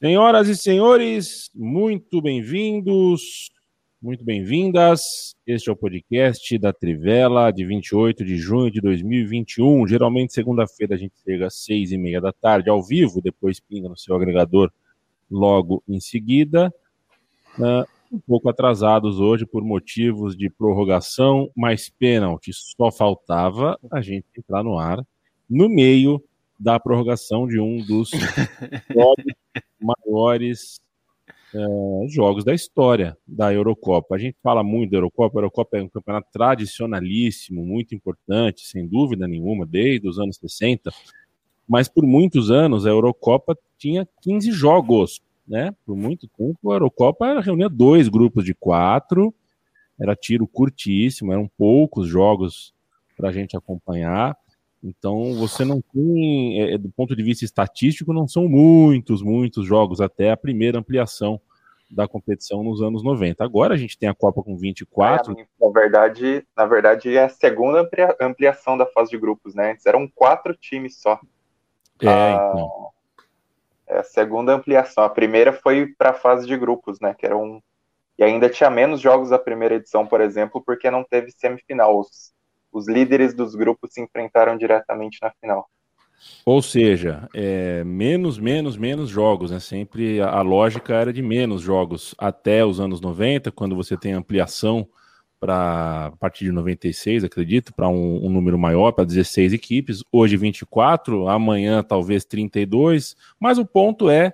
Senhoras e senhores, muito bem-vindos, muito bem-vindas. Este é o podcast da Trivela de 28 de junho de 2021. Geralmente, segunda-feira, a gente chega às seis e meia da tarde ao vivo, depois pinga no seu agregador logo em seguida. Uh, um pouco atrasados hoje por motivos de prorrogação, mais pênalti. Só faltava a gente entrar no ar no meio da prorrogação de um dos maiores é, jogos da história da Eurocopa. A gente fala muito da Eurocopa, a Eurocopa é um campeonato tradicionalíssimo, muito importante, sem dúvida nenhuma, desde os anos 60, mas por muitos anos a Eurocopa tinha 15 jogos, né? Por muito tempo a Eurocopa reunia dois grupos de quatro, era tiro curtíssimo, eram poucos jogos para a gente acompanhar. Então, você não tem, é, do ponto de vista estatístico, não são muitos, muitos jogos até a primeira ampliação da competição nos anos 90. Agora a gente tem a Copa com 24. É, na verdade, na verdade é a segunda ampliação da fase de grupos, né? Antes eram quatro times só. É, a... então. É a segunda ampliação. A primeira foi para a fase de grupos, né? Que era um e ainda tinha menos jogos da primeira edição, por exemplo, porque não teve semifinal. Os os líderes dos grupos se enfrentaram diretamente na final. Ou seja, é, menos, menos, menos jogos, né? Sempre a, a, lógica era de menos jogos até os anos 90, quando você tem ampliação para a partir de 96, acredito, para um, um, número maior, para 16 equipes. Hoje 24, amanhã talvez 32, mas o ponto é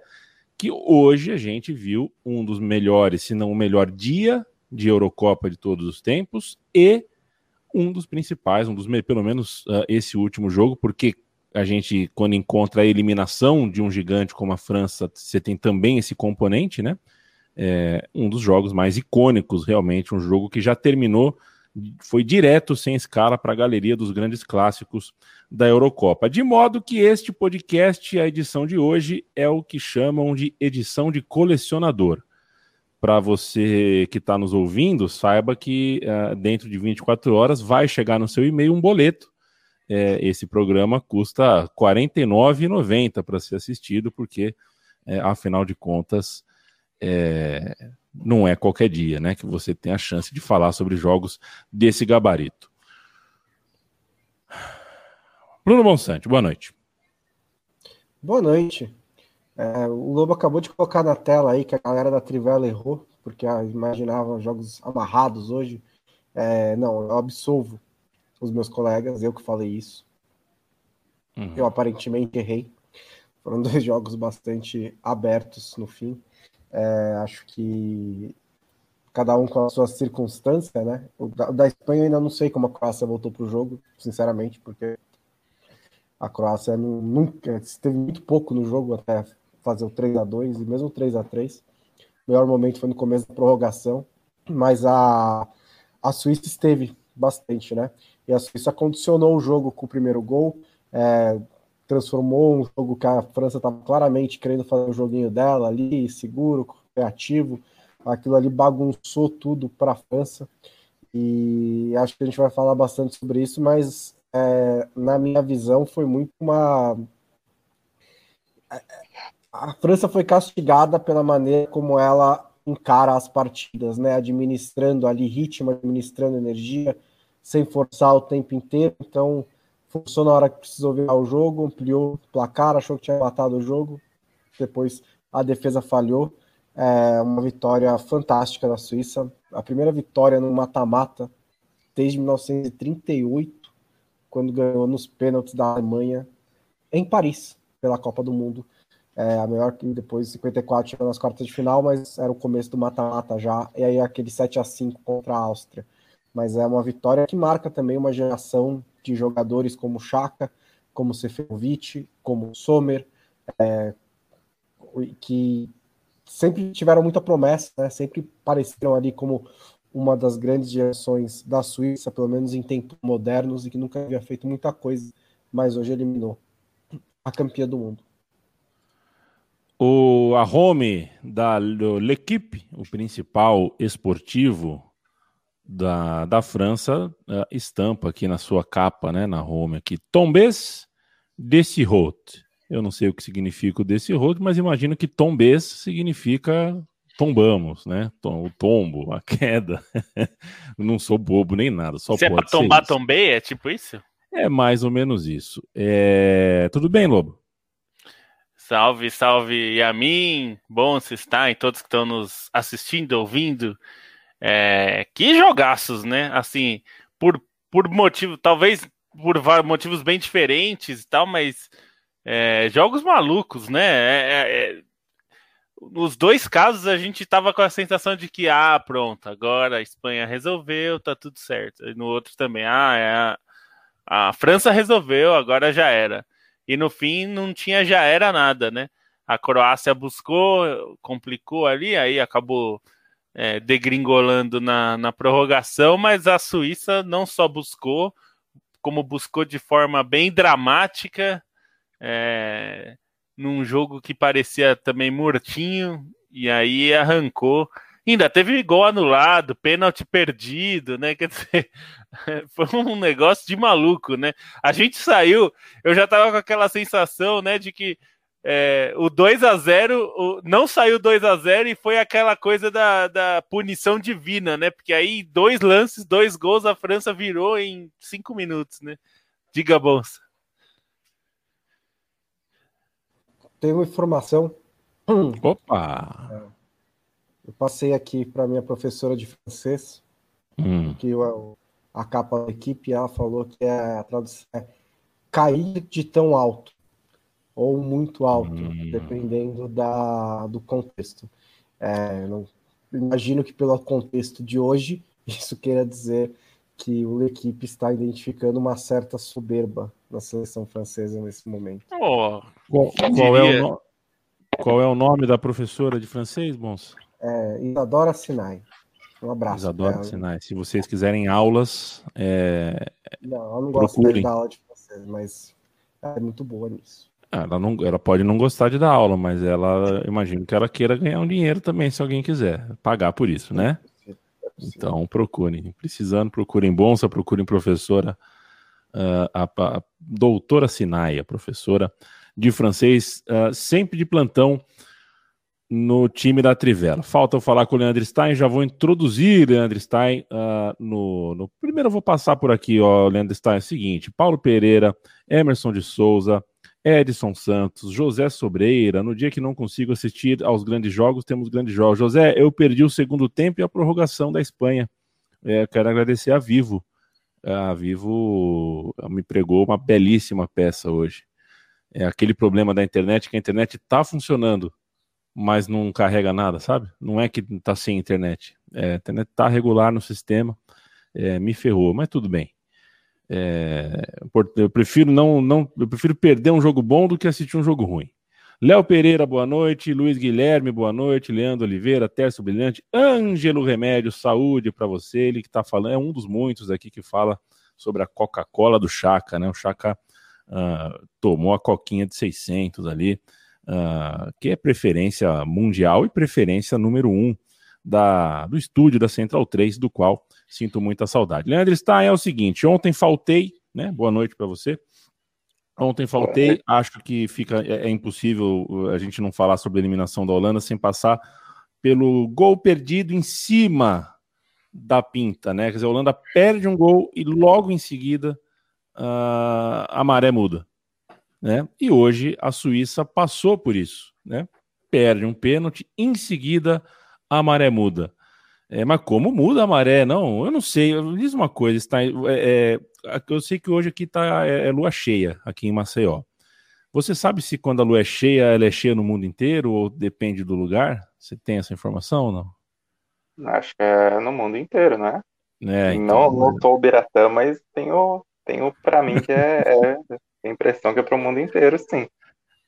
que hoje a gente viu um dos melhores, se não o melhor dia de Eurocopa de todos os tempos e um dos principais, um dos pelo menos uh, esse último jogo, porque a gente, quando encontra a eliminação de um gigante como a França, você tem também esse componente, né? É um dos jogos mais icônicos, realmente, um jogo que já terminou, foi direto, sem escala, para a galeria dos grandes clássicos da Eurocopa. De modo que este podcast, a edição de hoje, é o que chamam de edição de colecionador para você que está nos ouvindo, saiba que uh, dentro de 24 horas vai chegar no seu e-mail um boleto. É, esse programa custa R$ 49,90 para ser assistido, porque, é, afinal de contas, é, não é qualquer dia né, que você tem a chance de falar sobre jogos desse gabarito. Bruno Bonsante, boa noite. Boa noite. É, o Lobo acabou de colocar na tela aí que a galera da Trivela errou, porque imaginava jogos amarrados hoje. É, não, eu absolvo os meus colegas, eu que falei isso. Uhum. Eu aparentemente errei. Foram dois jogos bastante abertos no fim. É, acho que cada um com a sua circunstância, né? O da, da Espanha eu ainda não sei como a Croácia voltou para o jogo, sinceramente, porque a Croácia nunca teve muito pouco no jogo até fazer o 3 a 2 e mesmo o 3 a 3 O melhor momento foi no começo da prorrogação, mas a, a Suíça esteve bastante, né? E a Suíça condicionou o jogo com o primeiro gol, é, transformou um jogo que a França estava claramente querendo fazer o joguinho dela ali, seguro, criativo. Aquilo ali bagunçou tudo para a França. E acho que a gente vai falar bastante sobre isso, mas é, na minha visão foi muito uma a França foi castigada pela maneira como ela encara as partidas, né? Administrando ali ritmo, administrando energia, sem forçar o tempo inteiro. Então, funcionou na hora que precisou virar o jogo, ampliou o placar, achou que tinha matado o jogo. Depois a defesa falhou. É uma vitória fantástica da Suíça. A primeira vitória no mata-mata desde 1938, quando ganhou nos pênaltis da Alemanha em Paris pela Copa do Mundo. É, a melhor que depois 54 chegou nas quartas de final, mas era o começo do mata-mata já, e aí aquele 7 a 5 contra a Áustria. Mas é uma vitória que marca também uma geração de jogadores como Chaka, como Seferovic, como Sommer, é, que sempre tiveram muita promessa, né? sempre pareceram ali como uma das grandes gerações da Suíça, pelo menos em tempos modernos, e que nunca havia feito muita coisa, mas hoje eliminou a campeã do mundo. O, a home da L'Equipe, o principal esportivo da, da França, uh, estampa aqui na sua capa, né, na home aqui, Tombes de Sirot. Eu não sei o que significa o desse road, mas imagino que tombês significa tombamos, né? O tombo, a queda. não sou bobo nem nada, só Se é pode é pra tombar, tombei? É tipo isso? É mais ou menos isso. É... Tudo bem, Lobo? Salve, salve, Yamin. Bom se está em todos que estão nos assistindo, ouvindo. É... Que jogaços, né? Assim, por, por motivo, talvez por motivos bem diferentes e tal, mas é, jogos malucos, né? É, é, é, nos dois casos a gente tava com a sensação de que, ah, pronto, agora a Espanha resolveu, tá tudo certo. E no outro também, ah, é a, a França resolveu, agora já era. E no fim não tinha já era nada, né? A Croácia buscou, complicou ali, aí acabou é, degringolando na, na prorrogação, mas a Suíça não só buscou, como buscou de forma bem dramática, é, num jogo que parecia também mortinho, e aí arrancou. Ainda teve gol anulado, pênalti perdido, né? Quer dizer, foi um negócio de maluco, né? A gente saiu, eu já tava com aquela sensação, né, de que é, o 2 a 0 o, não saiu 2 a 0 e foi aquela coisa da, da punição divina, né? Porque aí dois lances, dois gols, a França virou em cinco minutos, né? Diga, Bonsa. Tem uma informação. Opa! É. Eu passei aqui para minha professora de francês, hum. que eu, a capa da equipe, ela falou que é, a tradução é cair de tão alto ou muito alto, hum. dependendo da, do contexto. É, não, imagino que pelo contexto de hoje, isso queira dizer que o equipe está identificando uma certa soberba na seleção francesa nesse momento. Oh, qual, qual, é o, qual, é o nome da professora de francês, Bons? É, Isadora Sinai. Um abraço. Isadora Sinai. Se vocês quiserem aulas, é... não, eu não gosto de dar aula de francês, mas é muito boa nisso. Ela, não, ela pode não gostar de dar aula, mas ela imagino que ela queira ganhar um dinheiro também, se alguém quiser pagar por isso, né? Então procurem. Precisando, procurem Bonsa, procurem professora, uh, a, a, doutora Sinaia, professora de francês, uh, sempre de plantão no time da Trivela. Falta eu falar com o Leandro Stein, já vou introduzir Leandro Stein uh, no, no, Primeiro eu vou passar por aqui, ó, Leandro Stein, é o seguinte, Paulo Pereira, Emerson de Souza, Edson Santos, José Sobreira. No dia que não consigo assistir aos grandes jogos, temos grandes jogos. José, eu perdi o segundo tempo e a prorrogação da Espanha. É, quero agradecer a Vivo. A Vivo me pregou uma belíssima peça hoje. É aquele problema da internet que a internet está funcionando, mas não carrega nada, sabe? Não é que está sem internet. É, a internet está regular no sistema. É, me ferrou, mas tudo bem. É, eu prefiro não, não, eu prefiro perder um jogo bom do que assistir um jogo ruim. Léo Pereira, boa noite. Luiz Guilherme, boa noite. Leandro Oliveira, Tércio Brilhante. Ângelo Remédio, saúde para você. Ele que está falando, é um dos muitos aqui que fala sobre a Coca-Cola do Chaka, né? O Chaka uh, tomou a coquinha de 600 ali, uh, que é preferência mundial e preferência número um da, do estúdio da Central 3, do qual Sinto muita saudade. Leandro Stein é o seguinte: ontem faltei, né? Boa noite para você. Ontem faltei, acho que fica é, é, impossível uh, a gente não falar sobre a eliminação da Holanda sem passar pelo gol perdido em cima da pinta, né? Quer dizer, a Holanda perde um gol e logo em seguida uh, a maré muda, né? E hoje a Suíça passou por isso, né? Perde um pênalti, em seguida a maré muda. É, mas como muda a maré? Não, eu não sei. Diz uma coisa, está, é, é, eu sei que hoje aqui tá, é, é, lua cheia, aqui em Maceió. Você sabe se quando a lua é cheia, ela é cheia no mundo inteiro ou depende do lugar? Você tem essa informação ou não? Acho que é no mundo inteiro, né? É, então... Não, não tô Biratã, mas tenho, tenho para mim que é, é a impressão que é para o mundo inteiro, sim.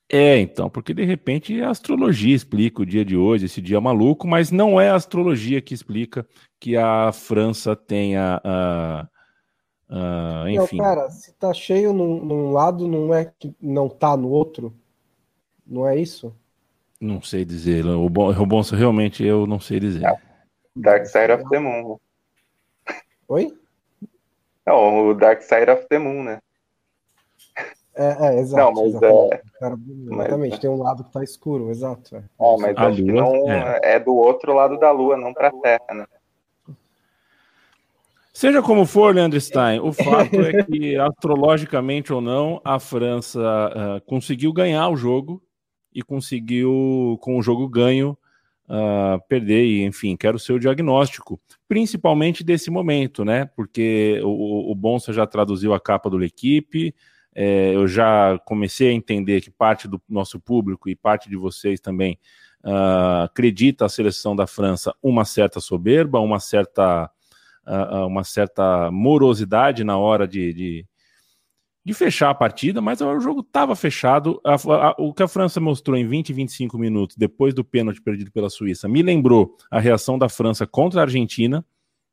É, então, porque de repente a astrologia explica o dia de hoje, esse dia maluco, mas não é a astrologia que explica que a França tenha. Uh, uh, enfim. Não, cara, se tá cheio num, num, lado, não é que não tá no outro? Não é isso? Não sei dizer. O bom, o bom realmente eu não sei dizer. Dark Side of the Moon. Oi? Não, o Dark Side of the Moon, né? É, é, exato. Não, mas exatamente. É... Cara, exatamente, mas... tem um lado que tá escuro, exato. É, é mas a acho lua, que não é. é. do outro lado da Lua, não para a Terra, né? Seja como for, Leandro Stein, o fato é que, astrologicamente ou não, a França uh, conseguiu ganhar o jogo e conseguiu, com o jogo ganho, uh, perder. E, enfim, quero o seu diagnóstico, principalmente desse momento, né? Porque o, o Bonsa já traduziu a capa do L'Equipe, é, eu já comecei a entender que parte do nosso público e parte de vocês também uh, acredita a seleção da França uma certa soberba, uma certa uh, uma certa morosidade na hora de, de, de fechar a partida, mas o jogo estava fechado. A, a, o que a França mostrou em 20 e 25 minutos, depois do pênalti perdido pela Suíça, me lembrou a reação da França contra a Argentina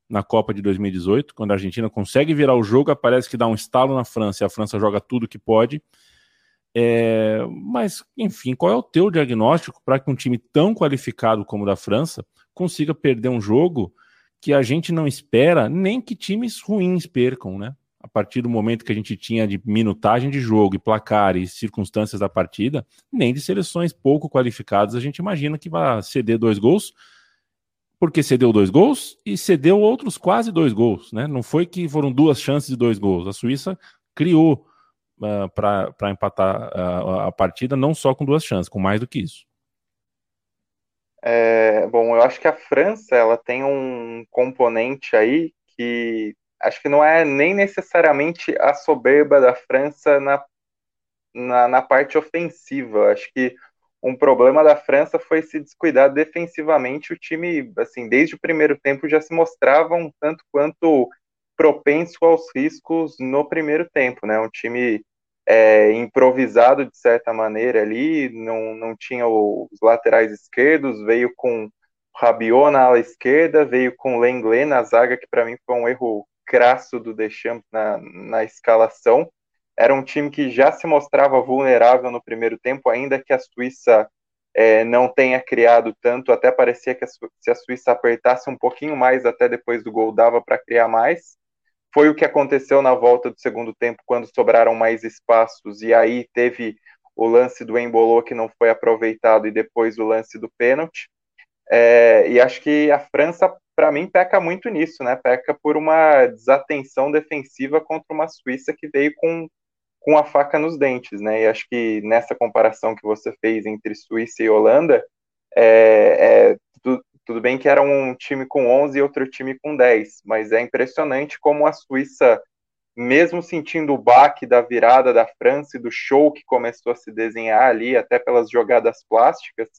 na Copa de 2018, quando a Argentina consegue virar o jogo, parece que dá um estalo na França e a França joga tudo que pode. É, mas, enfim, qual é o teu diagnóstico para que um time tão qualificado como o da França consiga perder um jogo que a gente não espera nem que times ruins percam, né? A partir do momento que a gente tinha de minutagem de jogo e placar e circunstâncias da partida, nem de seleções pouco qualificadas a gente imagina que vai ceder dois gols, porque cedeu dois gols e cedeu outros quase dois gols, né? Não foi que foram duas chances de dois gols. A Suíça criou uh, ah, para empatar uh, a partida, não só com duas chances, com mais do que isso. É, bom, eu acho que a França ela tem um componente aí que acho que não é nem necessariamente a soberba da França na, na, na parte ofensiva. Acho que um problema da França foi se descuidar defensivamente. O time, assim, desde o primeiro tempo já se mostrava um tanto quanto propenso aos riscos no primeiro tempo, né? Um time é, improvisado de certa maneira ali, não, não tinha os laterais esquerdos, veio com Rabiot na ala esquerda, veio com Lenglet na zaga, que para mim foi um erro crasso do Deschamps na, na escalação. Era um time que já se mostrava vulnerável no primeiro tempo, ainda que a Suíça é, não tenha criado tanto, até parecia que a, se a Suíça apertasse um pouquinho mais até depois do gol dava para criar mais. Foi o que aconteceu na volta do segundo tempo, quando sobraram mais espaços, e aí teve o lance do Embolô que não foi aproveitado, e depois o lance do pênalti. É, e acho que a França, para mim, peca muito nisso, né? Peca por uma desatenção defensiva contra uma Suíça que veio com, com a faca nos dentes, né? E acho que nessa comparação que você fez entre Suíça e Holanda, é, é, tudo bem que era um time com 11 e outro time com 10, mas é impressionante como a Suíça, mesmo sentindo o baque da virada da França e do show que começou a se desenhar ali, até pelas jogadas plásticas,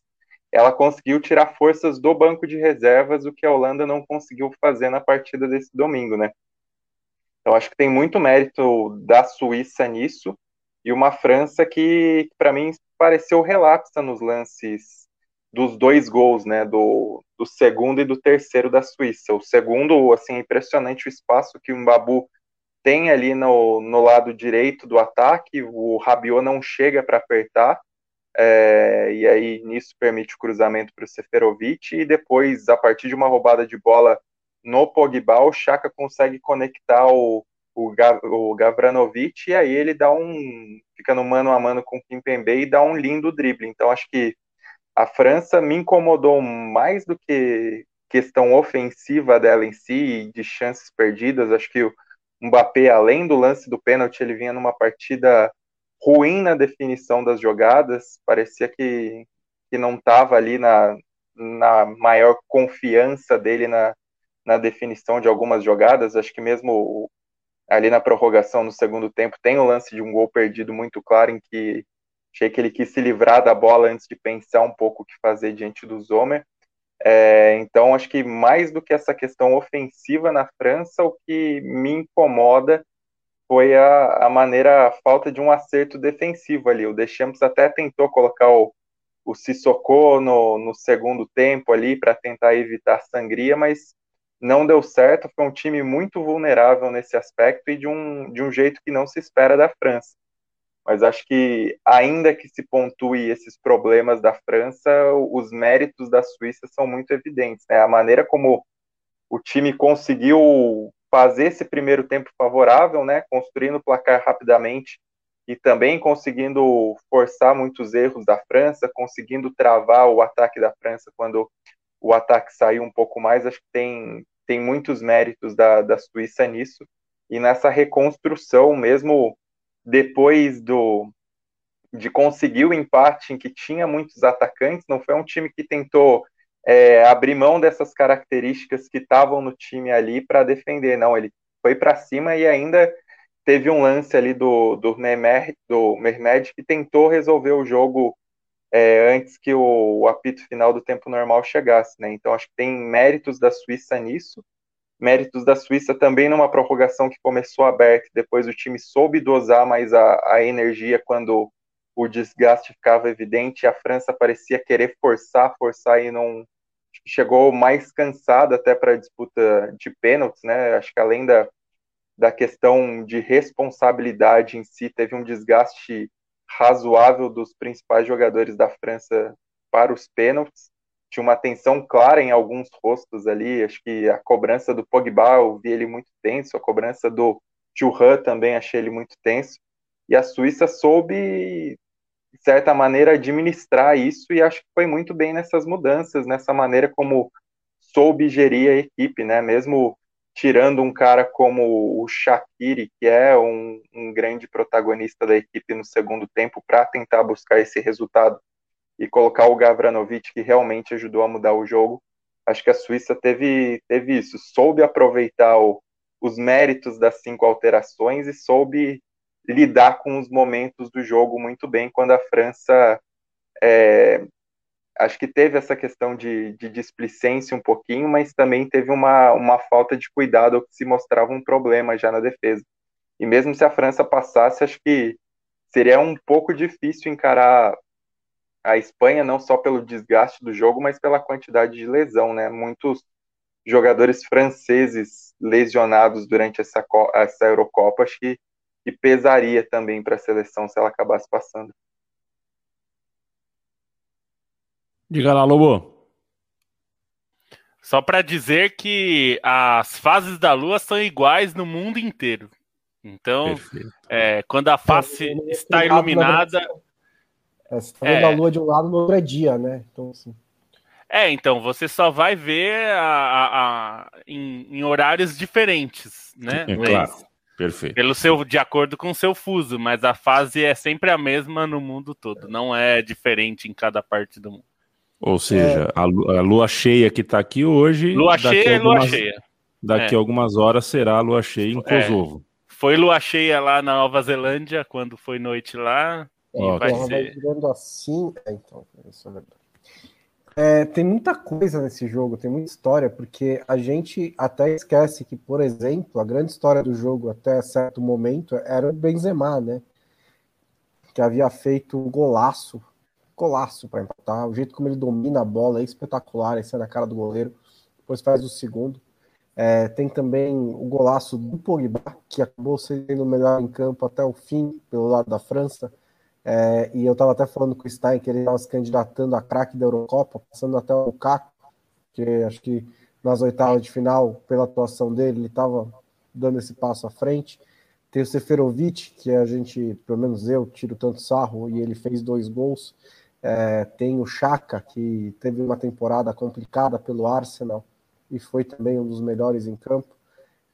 ela conseguiu tirar forças do banco de reservas, o que a Holanda não conseguiu fazer na partida desse domingo, né? Então acho que tem muito mérito da Suíça nisso e uma França que, para mim, pareceu relapsa nos lances dos dois gols, né, do, do segundo e do terceiro da Suíça. O segundo, assim, é impressionante o espaço que o Mbabu tem ali no, no lado direito do ataque, o Rabiot não chega para apertar, é, e aí nisso permite o cruzamento para o Seferovic, e depois, a partir de uma roubada de bola no Pogba, o Chaka consegue conectar o, o, o Gavranovic, e aí ele dá um, fica no mano a mano com o Kimpembe e dá um lindo drible, então acho que a França me incomodou mais do que questão ofensiva dela em si, de chances perdidas. Acho que o Mbappé, além do lance do pênalti, ele vinha numa partida ruim na definição das jogadas, parecia que, que não estava ali na, na maior confiança dele na, na definição de algumas jogadas. Acho que mesmo ali na prorrogação no segundo tempo tem o lance de um gol perdido muito claro em que Achei que ele quis se livrar da bola antes de pensar um pouco o que fazer diante do Zomer. É, então, acho que mais do que essa questão ofensiva na França, o que me incomoda foi a, a maneira, a falta de um acerto defensivo ali. O Deschamps até tentou colocar o, o Sissoko no, no segundo tempo ali para tentar evitar sangria, mas não deu certo. Foi um time muito vulnerável nesse aspecto e de um, de um jeito que não se espera da França mas acho que ainda que se pontue esses problemas da França, os méritos da Suíça são muito evidentes. Né? A maneira como o time conseguiu fazer esse primeiro tempo favorável, né, construindo o placar rapidamente, e também conseguindo forçar muitos erros da França, conseguindo travar o ataque da França quando o ataque saiu um pouco mais. Acho que tem, tem muitos méritos da, da Suíça nisso. E nessa reconstrução, mesmo depois do de conseguir o empate em que tinha muitos atacantes, não foi um time que tentou é, abrir mão dessas características que estavam no time ali para defender, não, ele foi para cima e ainda teve um lance ali do, do, do que tentou resolver o jogo é, antes que o, o, apito final do tempo normal chegasse, né? Então acho que tem méritos da Suíça nisso, méritos da Suíça também numa prorrogação que começou aberta, depois o time soube dosar mais a, a energia quando o desgaste ficava evidente, a França parecia querer forçar, forçar e não chegou mais cansada até para a disputa de pênaltis, né? Acho que além da, da questão de responsabilidade em si, teve um desgaste razoável dos principais jogadores da França para os pênaltis. Tinha uma tensão clara em alguns rostos ali. Acho que a cobrança do Pogba, eu vi ele muito tenso. A cobrança do Thuram também achei ele muito tenso. E a Suíça soube de certa maneira, administrar isso e acho que foi muito bem nessas mudanças, nessa maneira como soube gerir a equipe, né? Mesmo tirando um cara como o Shaqiri, que é um, um grande protagonista da equipe no segundo tempo, para tentar buscar esse resultado e colocar o Gavranovic, que realmente ajudou a mudar o jogo. Acho que a Suíça teve, teve isso, soube aproveitar o, os méritos das cinco alterações e soube lidar com os momentos do jogo muito bem quando a França é, acho que teve essa questão de, de displicência um pouquinho, mas também teve uma, uma falta de cuidado que se mostrava um problema já na defesa. E mesmo se a França passasse, acho que seria um pouco difícil encarar a Espanha, não só pelo desgaste do jogo, mas pela quantidade de lesão, né? Muitos jogadores franceses lesionados durante essa, essa Eurocopa, acho que que pesaria também para a seleção se ela acabasse passando. Diga lá, Lobo. Só para dizer que as fases da Lua são iguais no mundo inteiro. Então, é, quando a face é, está iluminada. É, você está vendo é, a Lua de um lado no outro é dia, né? Então, assim. É, então, você só vai ver a, a, a em, em, horários diferentes, né? É, claro. Perfeito. Pelo seu, de acordo com o seu fuso, mas a fase é sempre a mesma no mundo todo, não é diferente em cada parte do mundo. Ou seja, é. a, lua, a, lua, cheia que está aqui hoje. Lua cheia é lua cheia. Daqui a é. algumas horas será a lua cheia em é. Kosovo. Foi lua cheia lá na Nova Zelândia, quando foi noite lá. E vai ser... assim. É, então, isso é verdade. É, tem muita coisa nesse jogo, tem muita história, porque a gente até esquece que, por exemplo, a grande história do jogo até certo momento era o Benzema, né? Que havia feito um golaço, golaço para empatar. O jeito como ele domina a bola é espetacular, esse é na cara do goleiro. Depois faz o segundo. É, tem também o golaço do Pogba, que acabou sendo o melhor em campo até o fim, pelo lado da França. É, e eu estava até falando com o Stein que ele estava se candidatando a craque da Eurocopa, passando até o Lukaku, que acho que nas oitavas de final, pela atuação dele, ele estava dando esse passo à frente. Tem o Seferovic, que a gente, pelo menos eu, tiro tanto sarro, e ele fez dois gols. É, tem o Chaka, que teve uma temporada complicada pelo Arsenal e foi também um dos melhores em campo.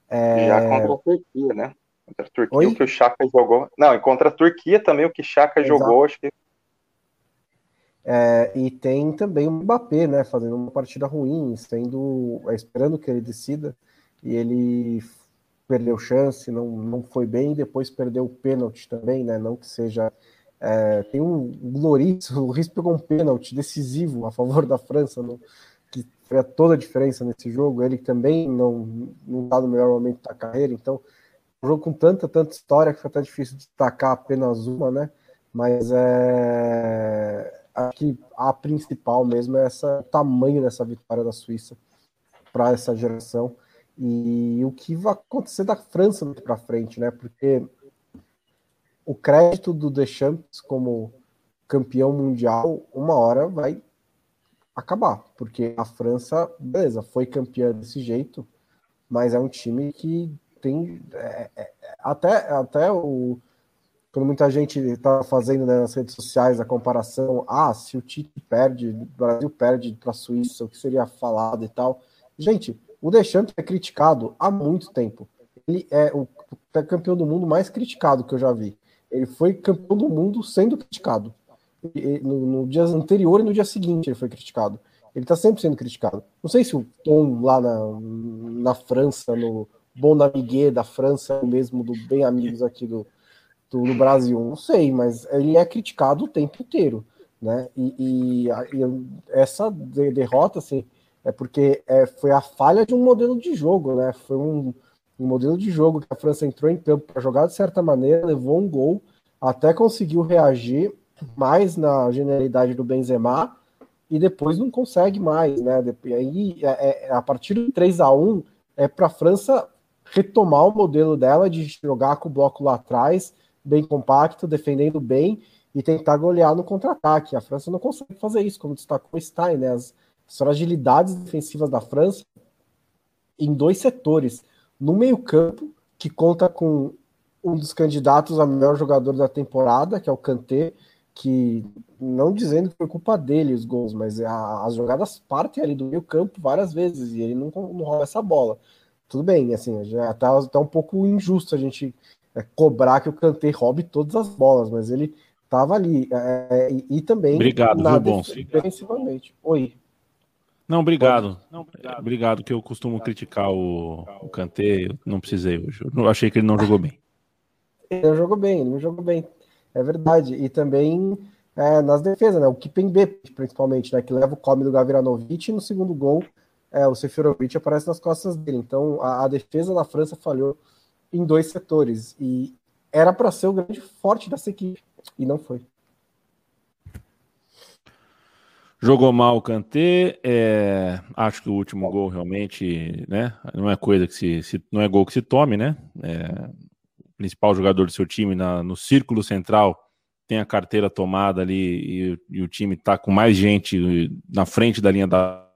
É... Já contra a Turquia, né? Contra a Turquia, Oi? o que o Chaka jogou. Não, e contra a Turquia também, o que Chaka Exato. jogou, acho que. É, e tem também o Mbappé, né? Fazendo uma partida ruim, sendo, é, esperando que ele decida, e ele perdeu chance, não, não foi bem, depois perdeu o pênalti também, né? Não que seja. É, tem um Loris, o Riz pegou um pênalti decisivo a favor da França, no, que fez toda a diferença nesse jogo. Ele também não está no melhor momento da carreira, então um jogo com tanta, tanta história que foi até difícil destacar apenas uma, né? Mas é. Aqui a principal mesmo é essa, o tamanho dessa vitória da Suíça para essa geração e o que vai acontecer da França para frente, né? Porque o crédito do Deschamps como campeão mundial, uma hora vai acabar, porque a França, beleza, foi campeã desse jeito, mas é um time que tem é, é, até, até o, quando muita gente está fazendo né, nas redes sociais a comparação, ah, se o Tite perde, o Brasil perde para a Suíça, o que seria falado e tal. Gente, o Deschamps é criticado há muito tempo. Ele é o campeão do mundo mais criticado que eu já vi. Ele foi campeão do mundo sendo criticado. No, no dia anterior e no dia seguinte ele foi criticado. Ele está sempre sendo criticado. Não sei se o Tom lá na, na França, no Bon Amiguet da França, mesmo do Bem Amigos aqui do, do, do, Brasil, não sei, mas ele é criticado o tempo inteiro. Né? E, e, e essa derrota, assim, é porque é, foi a falha de um modelo de jogo, né? Foi um, um modelo de jogo que a França entrou em campo para jogar de certa maneira, levou um gol, até conseguiu reagir mais na genialidade do Benzema e depois não consegue mais, né? E aí, é, é, a partir do 3 a 1 é para a França retomar o modelo dela de jogar com o bloco lá atrás, bem compacto, defendendo bem e tentar golear no contra-ataque. A França não consegue fazer isso, como destacou o Stein, né? As fragilidades defensivas da França em dois setores. No meio-campo, que conta com um dos candidatos a melhor jogador da temporada, que é o Kanté, que não dizendo que foi culpa dele os gols, mas a, as jogadas partem ali do meio campo várias vezes e ele não, não rouba essa bola. Tudo bem, assim, já tá, tá um pouco injusto a gente é, cobrar que o Kanté roube todas as bolas, mas ele tava ali. É, e, e, também obrigado, na bom, defensivamente. Oi. Não, obrigado. Não, obrigado. obrigado, que eu costumo criticar o, o Kanté, eu não precisei hoje. Eu achei que ele não jogou bem. Ele não jogou bem, ele não jogou bem. É verdade. E também é, nas defesas, né? O Kipembe, principalmente, né? Que leva o come do Gaviranovic e no segundo gol é, o Seferovic aparece nas costas dele. Então a, a defesa da França falhou em dois setores. E era para ser o grande forte dessa equipe. E não foi. Jogou mal o Kanté, é, acho que o último gol realmente, né, não é coisa que se, se não é gol que se tome, né, é, principal jogador do seu time na, no círculo central tem a carteira tomada ali e, e o time está com mais gente na frente da linha da.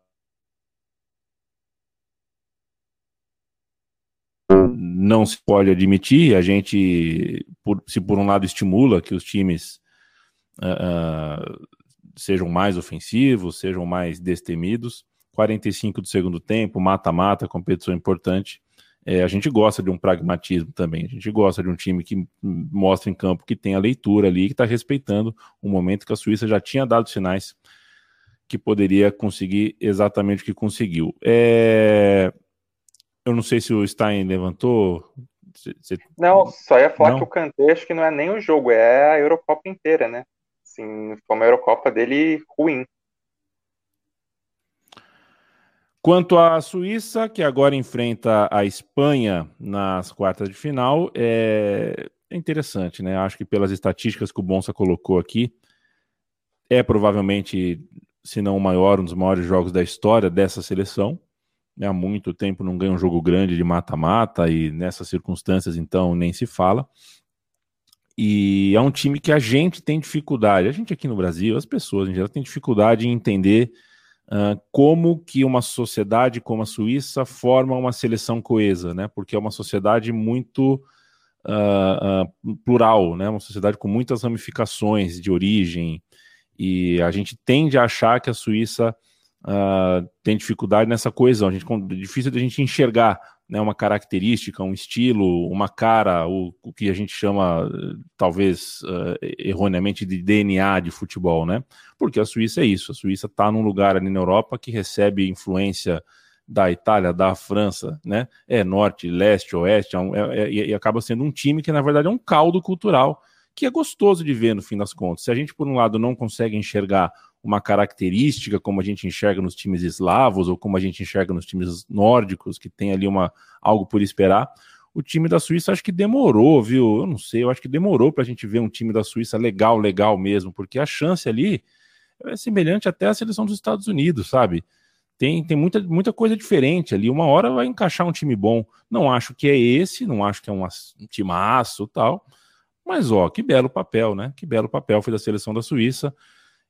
Não se pode admitir, a gente, por, se por um lado estimula que os times uh, sejam mais ofensivos, sejam mais destemidos, 45 do segundo tempo, mata-mata, competição importante, é, a gente gosta de um pragmatismo também, a gente gosta de um time que mostra em campo que tem a leitura ali, que está respeitando o momento que a Suíça já tinha dado sinais que poderia conseguir exatamente o que conseguiu. É... Eu não sei se o Stein levantou. Você... Não, só ia falar não? que o Kanté acho que não é nem o jogo, é a Eurocopa inteira, né? Assim, foi uma Eurocopa dele ruim. Quanto à Suíça, que agora enfrenta a Espanha nas quartas de final, é, é interessante, né? Acho que pelas estatísticas que o Bonsa colocou aqui, é provavelmente, se não o maior, um dos maiores jogos da história dessa seleção. Há muito tempo não ganha um jogo grande de mata-mata e nessas circunstâncias, então, nem se fala. E é um time que a gente tem dificuldade, a gente aqui no Brasil, as pessoas em geral, tem dificuldade em entender Uh, como que uma sociedade como a Suíça forma uma seleção coesa, né? Porque é uma sociedade muito uh, uh, plural, né? Uma sociedade com muitas ramificações de origem e a gente tende a achar que a Suíça tem dificuldade nessa coesão. A gente difícil a gente enxergar né, uma característica, um estilo, uma cara, o, o que a gente chama, talvez uh, erroneamente, de DNA de futebol, né? Porque a Suíça é isso. A Suíça está num lugar ali na Europa que recebe influência da Itália, da França, né? É norte, leste, oeste, é, é, é, e acaba sendo um time que, na verdade, é um caldo cultural que é gostoso de ver no fim das contas. Se a gente, por um lado, não consegue enxergar uma característica como a gente enxerga nos times eslavos ou como a gente enxerga nos times nórdicos, que tem ali uma algo por esperar. O time da Suíça acho que demorou, viu? Eu não sei, eu acho que demorou para a gente ver um time da Suíça legal, legal mesmo, porque a chance ali é semelhante até à seleção dos Estados Unidos, sabe? Tem, tem muita, muita coisa diferente ali. Uma hora vai encaixar um time bom. Não acho que é esse, não acho que é um, um timaço tal. Mas ó, que belo papel, né? Que belo papel foi da seleção da Suíça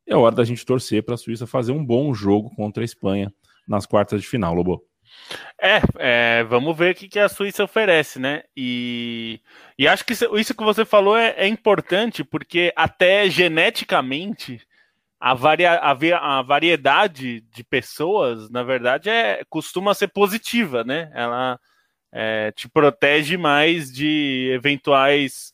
é hora da gente torcer para a Suíça fazer um bom jogo contra a Espanha nas quartas de final, Lobo. É, é, vamos ver o que, que a Suíça oferece, né? E, e acho que isso que você falou é, é importante, porque até geneticamente a, varia, a, a, variedade de pessoas, na verdade, é, costuma ser positiva, né? Ela é, te protege mais de eventuais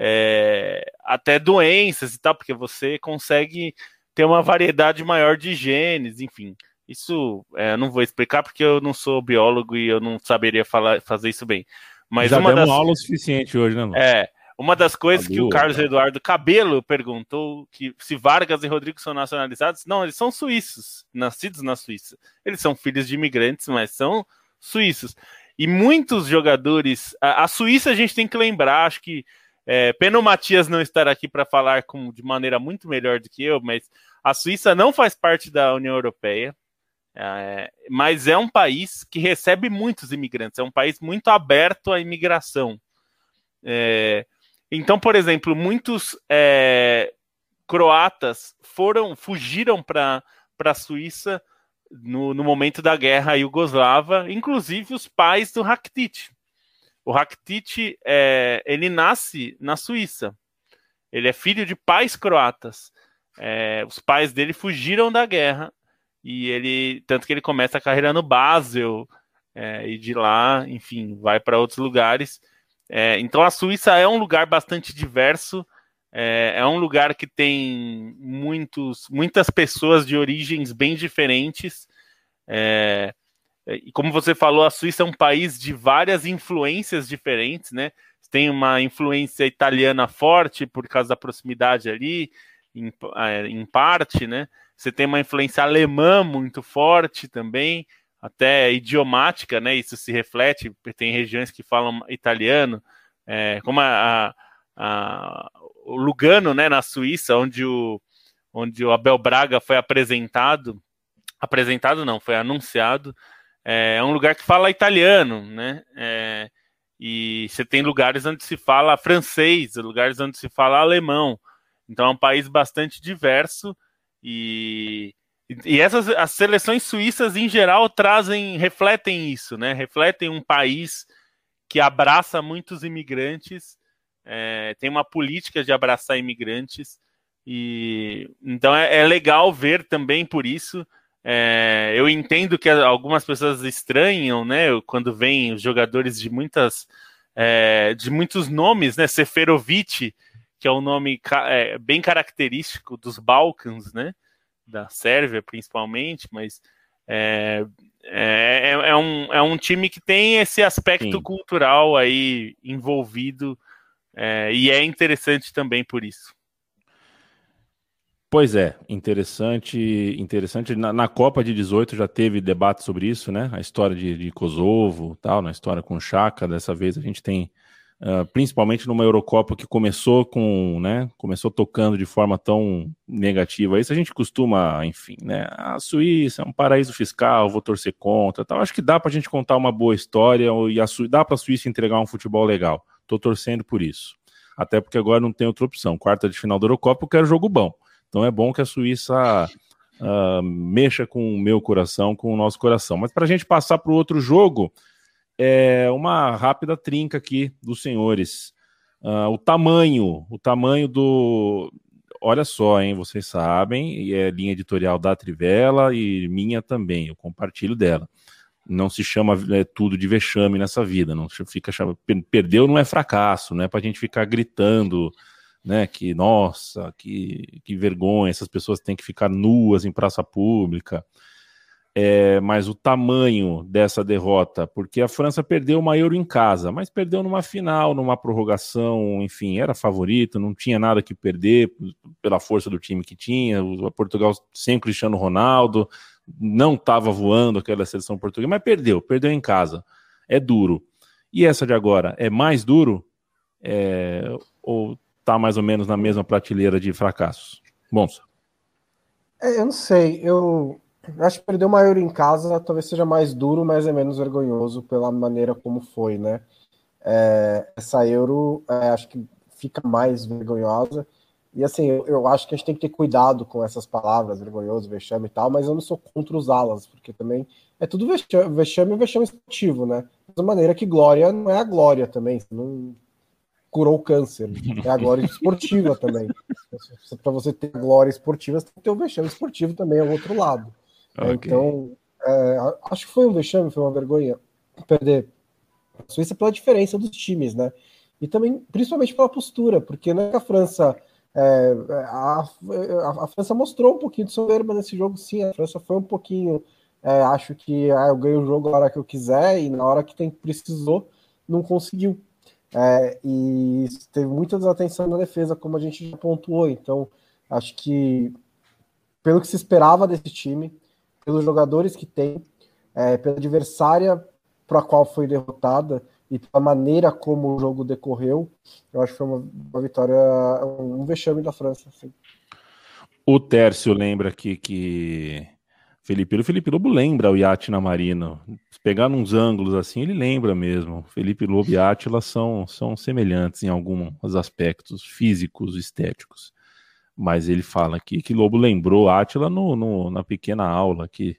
é, até doenças e tal, porque você consegue ter uma variedade maior de genes, enfim. Isso é, eu não vou explicar porque eu não sou biólogo e eu não saberia falar, fazer isso bem. Mas Já uma das... aula o suficiente hoje, né? Lu? É, uma das coisas Tá que o Carlos. Eduardo Cabelo perguntou que se Vargas e Rodrigo são nacionalizados, não, eles são suíços, nascidos na Suíça. Eles são filhos de imigrantes, mas são suíços. E muitos jogadores, a, a Suíça a gente tem que lembrar, acho que é, pena o Matias não estar aqui para falar com, de maneira muito melhor do que eu, mas a Suíça não faz parte da União Europeia. É, mas é um país que recebe muitos imigrantes, é um país muito aberto à imigração. É, então, por exemplo, muitos é, croatas foram, fugiram para a Suíça no, no, momento da guerra iugoslava, inclusive os pais do Rakitic. O Rakitic, é, ele nasce na Suíça. Ele é filho de pais croatas. É, os pais dele fugiram da guerra e ele tanto que ele começa a carreira no Basel é, e de lá, enfim, vai para outros lugares. É, então a Suíça é um lugar bastante diverso, é, é, um lugar que tem muitos, muitas pessoas de origens bem diferentes. É, e como você falou, a Suíça é um país de várias influências diferentes, né? Tem uma influência italiana forte por causa da proximidade ali, em, é, em parte, né? Você tem uma influência alemã muito forte também, até idiomática, né? Isso se reflete, tem regiões que falam italiano, é, como a, a, o Lugano, né, na Suíça, onde o, onde o Abel Braga foi apresentado, apresentado não, foi anunciado, é, é um lugar que fala italiano, né? É, e você tem lugares onde se fala francês, lugares onde se fala alemão. Então é um país bastante diverso e, e essas as seleções suíças em geral trazem, refletem isso, né? Refletem um país que abraça muitos imigrantes, é, tem uma política de abraçar imigrantes e então é, é legal ver também por isso. É, eu entendo que algumas pessoas estranham, né? Quando vêm os jogadores de muitas é, de muitos nomes, né? Seferovic que é um nome é, bem característico dos Balcãs, né? Da Sérvia, principalmente, mas é, é, é, um, é um time que tem esse aspecto Sim. cultural aí envolvido é, e é interessante também por isso. Pois é, interessante, interessante. Na, na, Copa de 18 já teve debate sobre isso, né? A história de, de Kosovo, tal, na história com Chaka. Dessa vez a gente tem Uh, principalmente numa Eurocopa que começou com, né, começou tocando de forma tão negativa. Isso a gente costuma, enfim, né, a Suíça é um paraíso fiscal, vou torcer contra, tal. Acho que dá para a gente contar uma boa história e a Su dá para a Suíça entregar um futebol legal. Estou torcendo por isso. Até porque agora não tem outra opção. Quarta de final da Eurocopa, eu quero jogo bom. Então é bom que a Suíça uh, mexa com o meu coração, com o nosso coração. Mas para a gente passar para o outro jogo, é, uma rápida trinca aqui dos senhores. Uh, o tamanho, o tamanho do. Olha só, hein? Vocês sabem, e é linha editorial da Trivela e minha também, eu compartilho dela. Não se chama é, tudo de vexame nessa vida, não fica chama, perdeu não é fracasso, não é para a gente ficar gritando, né? Que nossa, que, que vergonha, essas pessoas têm que ficar nuas em praça pública é, mas o tamanho dessa derrota, porque a França perdeu uma Euro em casa, mas perdeu numa final, numa prorrogação, enfim, era favorito, não tinha nada que perder pela força do time que tinha. O Portugal sem Cristiano Ronaldo, não estava voando aquela seleção portuguesa, mas perdeu, perdeu em casa. É duro. E essa de agora é mais duro? É, ou está mais ou menos na mesma prateleira de fracassos? Bom, é, eu não sei, eu Acho que perder uma Euro em casa talvez seja mais duro, mas é menos vergonhoso pela maneira como foi, né? É, essa Euro é, acho que fica mais vergonhosa. E assim, eu, eu, acho que a gente tem que ter cuidado com essas palavras, vergonhoso, vexame e tal, mas eu não sou contra usá-las, porque também é tudo vexame, vexame vexame esportivo, né? Da maneira que glória não é a glória também, não curou o câncer, é a glória esportiva também. Para você ter glória esportiva, você tem que ter o vexame esportivo também, ao outro lado. Okay. Então, é, acho que foi um vexame, foi uma vergonha perder a Suíça pela diferença dos times, né? E também, principalmente pela postura, porque não é que a França é, a, a, a, França mostrou um pouquinho de soberba nesse jogo, sim. A França foi um pouquinho. É, acho que ah, eu ganho o jogo na hora que eu quiser e na hora que tem, precisou, não conseguiu. É, e teve muita desatenção na defesa, como a gente já pontuou. Então, acho que, pelo que se esperava desse time, pelos jogadores que tem, é, pela adversária para a qual foi derrotada, e pela maneira como o jogo decorreu, eu acho que foi uma, uma vitória, um vexame da França. Assim. O Tércio lembra aqui que Felipe, o Felipe Lobo lembra o iate na Marina. Se pegar uns ângulos assim, ele lembra mesmo. Felipe Lobo e Átila são, são semelhantes em alguns aspectos físicos, estéticos. Mas ele fala aqui que Lobo lembrou Átila no, no, na pequena aula que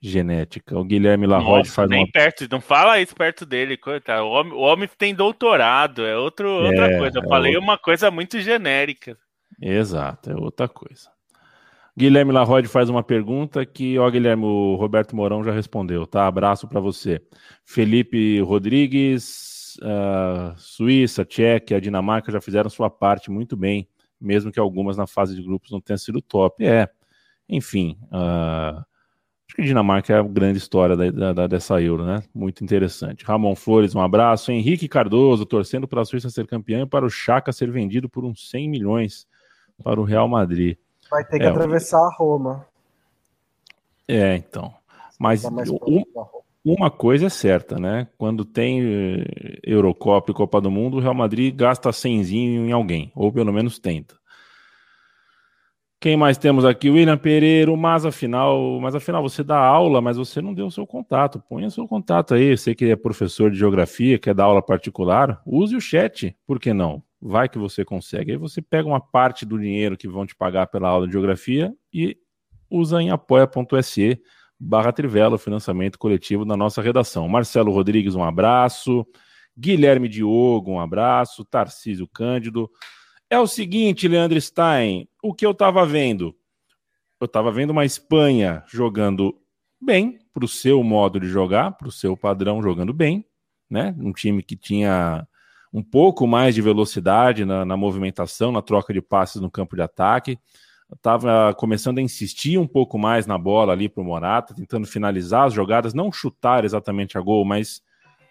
genética. O Guilherme Larrode faz nem uma... perto, não fala isso perto dele, coitado. O homem, o homem tem doutorado, é outro, é, outra coisa. Eu é falei outro... uma coisa muito genérica. Exato, é outra coisa. Guilherme Larrode faz uma pergunta que, ó, Guilherme, o Roberto Mourão já respondeu, tá? Abraço para você. Felipe Rodrigues, uh, Suíça, Tchequia, Dinamarca já fizeram sua parte muito bem, mesmo que algumas na fase de grupos não tenham sido top. É, enfim, uh, Acho que a Dinamarca é a grande história da, da, dessa Euro, né? Muito interessante. Ramon Flores, um abraço. Henrique Cardoso, torcendo para a Suíça ser campeã e para o Chaka ser vendido por uns 100 milhões para o Real Madrid. Vai ter que é, atravessar a Roma. É, então. Mas um, uma coisa é certa, né? Quando tem eh, Eurocopa e Copa do Mundo, o Real Madrid gasta 100 em alguém, ou pelo menos tenta. Quem mais temos aqui? William Pereira, mas afinal, mas afinal você dá aula, mas você não deu o seu contato. Ponha seu contato aí. Você que é professor de geografia, quer dar aula particular, use o chat. Por que não? Vai que você consegue. Aí você pega uma parte do dinheiro que vão te pagar pela aula de geografia e usa em apoia.se barra Trivela, financiamento coletivo da nossa redação. Marcelo Rodrigues, um abraço. Guilherme Diogo, um abraço. Tarcísio Cândido. É o seguinte, Leandro Stein, o que eu estava vendo? Eu estava vendo uma Espanha jogando bem, para o seu modo de jogar, para o seu padrão jogando bem, né? Um time que tinha um pouco mais de velocidade na, na movimentação, na troca de passes no campo de ataque. Estava começando a insistir um pouco mais na bola ali para o Morata, tentando finalizar as jogadas, não chutar exatamente a gol, mas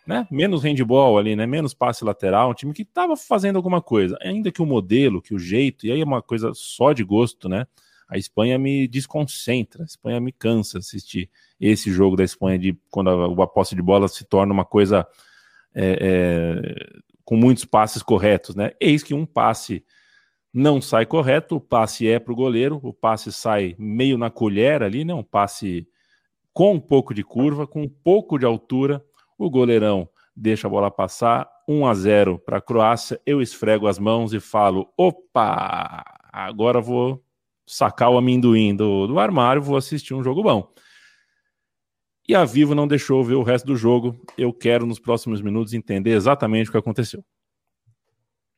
né? Menos handball ali, né? Menos passe lateral, um time que estava fazendo alguma coisa. Ainda que o modelo, que o jeito, e aí é uma coisa só de gosto, né? A Espanha me desconcentra, a Espanha me cansa assistir esse jogo da Espanha de quando a, a posse de bola se torna uma coisa é, é, com muitos passes corretos, né? Eis que um passe não sai correto, o passe é para o goleiro, o passe sai meio na colher ali, né? Um passe com um pouco de curva, com um pouco de altura o goleirão deixa a bola passar, 1 a 0 para a Croácia. Eu esfrego as mãos e falo: opa, agora vou sacar o amendoim do, do armário, vou assistir um jogo bom. E a Vivo não deixou ver o resto do jogo. Eu quero, nos próximos minutos, entender exatamente o que aconteceu.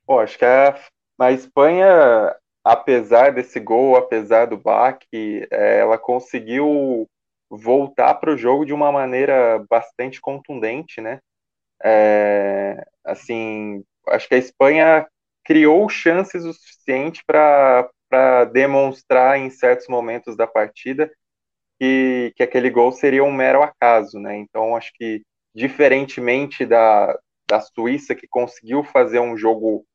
Pô, acho que a, a Espanha, apesar desse gol, apesar do baque, é, ela conseguiu voltar para o jogo de uma maneira bastante contundente, né? É, assim, acho que a Espanha criou chances o suficiente para demonstrar em certos momentos da partida que, que aquele gol seria um mero acaso, né? Então, acho que, diferentemente da, da Suíça, que conseguiu fazer um jogo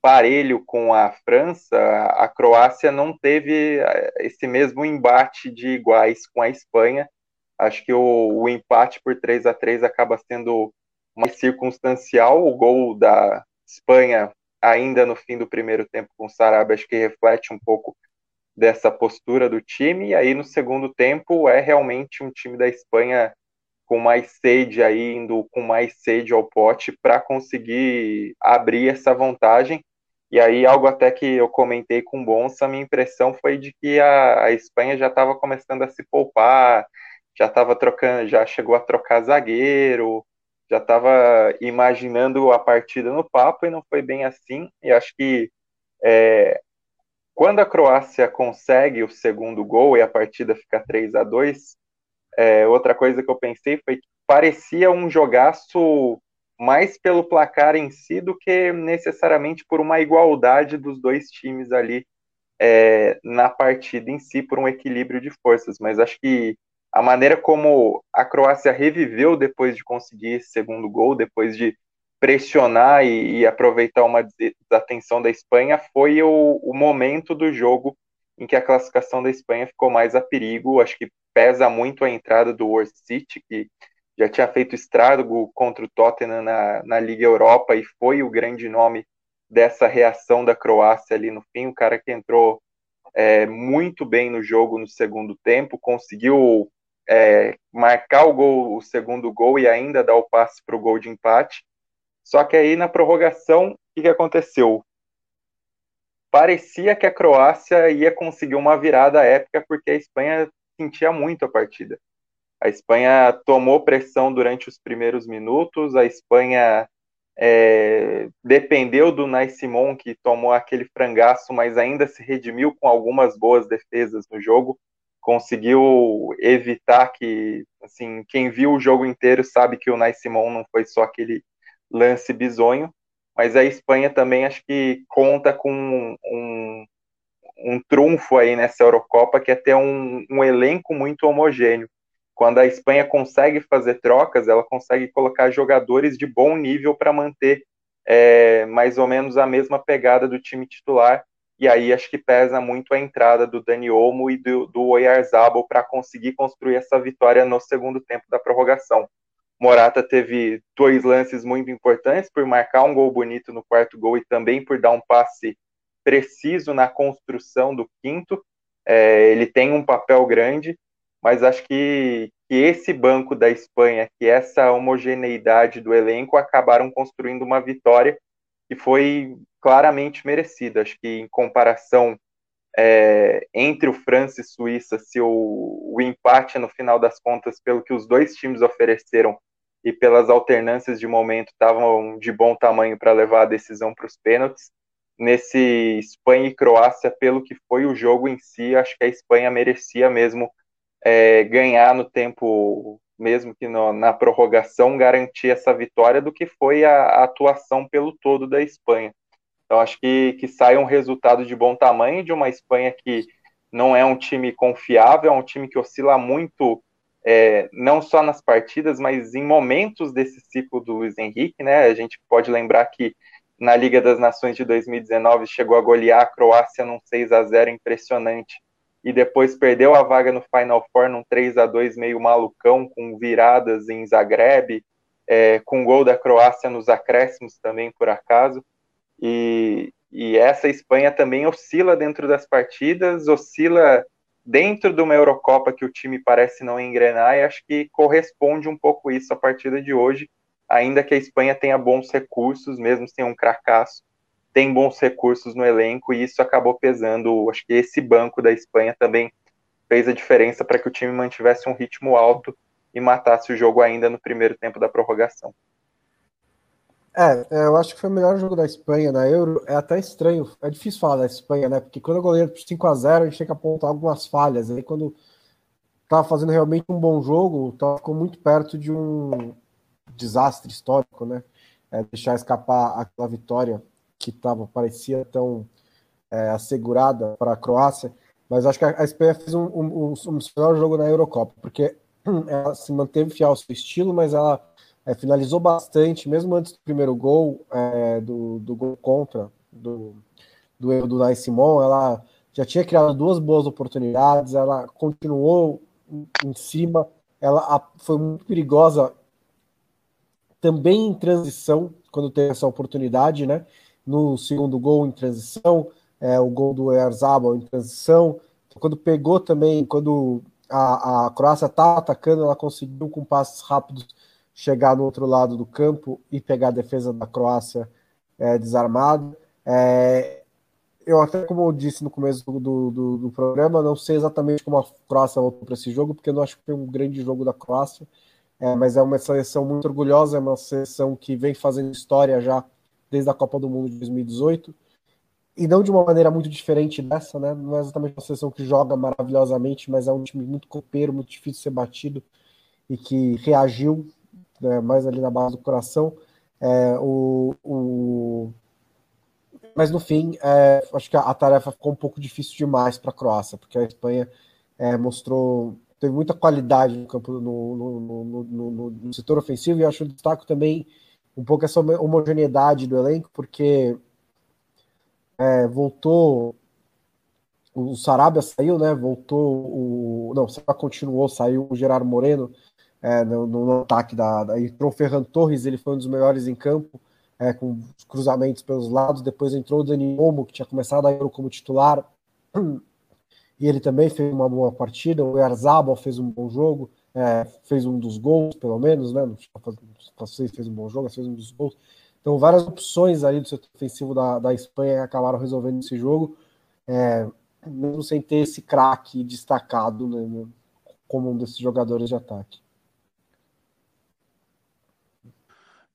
parelho com a França, a Croácia não teve eh, esse mesmo embate de iguais com a Espanha. Acho que o, o empate por 3 a 3 acaba sendo mais circunstancial. O gol da Espanha, ainda no fim do primeiro tempo com o Sarabia, acho que reflete um pouco dessa postura do time. E aí, no segundo tempo, é realmente um time da Espanha com mais sede aí, indo com mais sede ao pote para conseguir abrir essa vantagem E aí, algo até que eu comentei com o Bonsa, minha impressão foi de que a, a Espanha já estava começando a se poupar, já estava trocando, já chegou a trocar zagueiro, já estava imaginando a partida no papo e não foi bem assim. E acho que é, quando a Croácia consegue o segundo gol e a partida fica 3 a 2 é, outra coisa que eu pensei foi que parecia um jogaço mais pelo placar em si do que necessariamente por uma igualdade dos dois times ali é, na partida em si, por um equilíbrio de forças. Mas acho que a maneira como a Croácia reviveu depois de conseguir esse segundo gol, depois de pressionar e, e aproveitar uma desatenção da Espanha, foi o, o momento do jogo em que a classificação da Espanha ficou mais a perigo. Acho que pesa muito a entrada do City, que já tinha feito estrago contra o Tottenham na, na Liga Europa e foi o grande nome dessa reação da Croácia ali no fim. O cara que entrou é, muito bem no jogo no segundo tempo, conseguiu é, marcar o gol, o segundo gol e ainda dar o passe para o gol de empate. Só que aí na prorrogação, o que, aconteceu? Parecia que a Croácia ia conseguir uma virada épica porque a Espanha sentia muito a partida. A Espanha tomou pressão durante os primeiros minutos, a Espanha é, dependeu do Nai Simon, que tomou aquele frangaço, mas ainda se redimiu com algumas boas defesas no jogo, conseguiu evitar que, assim, quem viu o jogo inteiro sabe que o Nai Simon não foi só aquele lance bizonho, mas a Espanha também acho que conta com um, um, um trunfo aí nessa Eurocopa, que é ter um, um elenco muito homogêneo quando a Espanha consegue fazer trocas, ela consegue colocar jogadores de bom nível para manter é, mais ou menos a mesma pegada do time titular. E aí acho que pesa muito a entrada do Dani Olmo e do, do Oyarzabal para conseguir construir essa vitória no segundo tempo da prorrogação. Morata teve dois lances muito importantes por marcar um gol bonito no quarto gol e também por dar um passe preciso na construção do quinto. É, ele tem um papel grande mas acho que, que esse banco da Espanha, que essa homogeneidade do elenco acabaram construindo uma vitória que foi claramente merecida. Acho que em comparação é, entre o França e Suíça, se o, o empate no final das contas, pelo que os dois times ofereceram e pelas alternâncias de momento, estavam de bom tamanho para levar a decisão para os pênaltis. Nesse Espanha e Croácia, pelo que foi o jogo em si, acho que a Espanha merecia mesmo é, ganhar no tempo, mesmo que no, na prorrogação, garantir essa vitória do que foi a, a, atuação pelo todo da Espanha. Então, acho que, que sai um resultado de bom tamanho de uma Espanha que não é um time confiável, é um time que oscila muito, é, não só nas partidas, mas em momentos desse ciclo do Luiz Henrique, né? A gente pode lembrar que na Liga das Nações de 2019 chegou a golear a Croácia num 6 a 0 impressionante e depois perdeu a vaga no Final Four num 3 a 2 meio malucão, com viradas em Zagreb, é, com gol da Croácia nos acréscimos também, por acaso. E, e essa Espanha também oscila dentro das partidas, oscila dentro de uma Eurocopa que o time parece não engrenar, e acho que corresponde um pouco isso a partida de hoje, ainda que a Espanha tenha bons recursos, mesmo sem um cracaço, tem bons recursos no elenco e isso acabou pesando. Acho que esse banco da Espanha também fez a diferença para que o time mantivesse um ritmo alto e matasse o jogo ainda no primeiro tempo da prorrogação. É, é eu acho que foi o melhor jogo da Espanha na Euro. É até estranho, é difícil falar da Espanha, né? Porque quando o goleiro por 5 a 0 a gente tem que apontar algumas falhas. Aí quando tava fazendo realmente um bom jogo, ficou muito perto de um desastre histórico, né? É, deixar escapar aquela vitória que tava, parecia tão é, assegurada para a Croácia, mas acho que a, Espanha fez um, um, um, melhor jogo na Eurocopa, porque ela se manteve fiel ao seu estilo, mas ela é, finalizou bastante, mesmo antes do primeiro gol, é, do, do gol contra, do, do erro do Nai Simon, ela já tinha criado duas boas oportunidades, ela continuou em cima, ela foi muito perigosa também em transição, quando teve essa oportunidade, né? no segundo gol em transição, é, o gol do Erzabal em transição. Quando pegou também, quando a, a Croácia estava atacando, ela conseguiu com passes rápidos chegar no outro lado do campo e pegar a defesa da Croácia é, desarmada. É, eu até, como eu disse no começo do, do, do, programa, não sei exatamente como a Croácia voltou para esse jogo, porque eu não acho que foi um grande jogo da Croácia, é, mas é uma seleção muito orgulhosa, é uma seleção que vem fazendo história já desde a Copa do Mundo de 2018, e não de uma maneira muito diferente dessa, né? Não é exatamente uma seleção que joga maravilhosamente, mas é um time muito copeiro, muito difícil de ser batido e que reagiu né, mais ali na base do coração. É, o, o... Mas no fim, é, acho que a, a, tarefa ficou um pouco difícil demais para a Croácia, porque a Espanha é, mostrou teve muita qualidade no campo no, no, no, no, setor ofensivo e acho que destaco também um pouco essa homogeneidade do elenco, porque é, voltou o Sarabia saiu, né? Voltou o. Não, Sarabia continuou, saiu o Gerardo Moreno é, no, no, ataque da, da. Entrou o Ferran Torres, ele foi um dos melhores em campo, é, com cruzamentos pelos lados. Depois entrou o Dani Olmo, que tinha começado a ir como titular. E ele também fez uma boa partida. O Erzabal fez um bom jogo, é, fez um dos gols, pelo menos, né? Se fez um bom jogo, fez um dos gols. Então, várias opções aí do setor ofensivo da, da Espanha acabaram resolvendo esse jogo, é, mesmo sem ter esse craque destacado né, como um desses jogadores de ataque.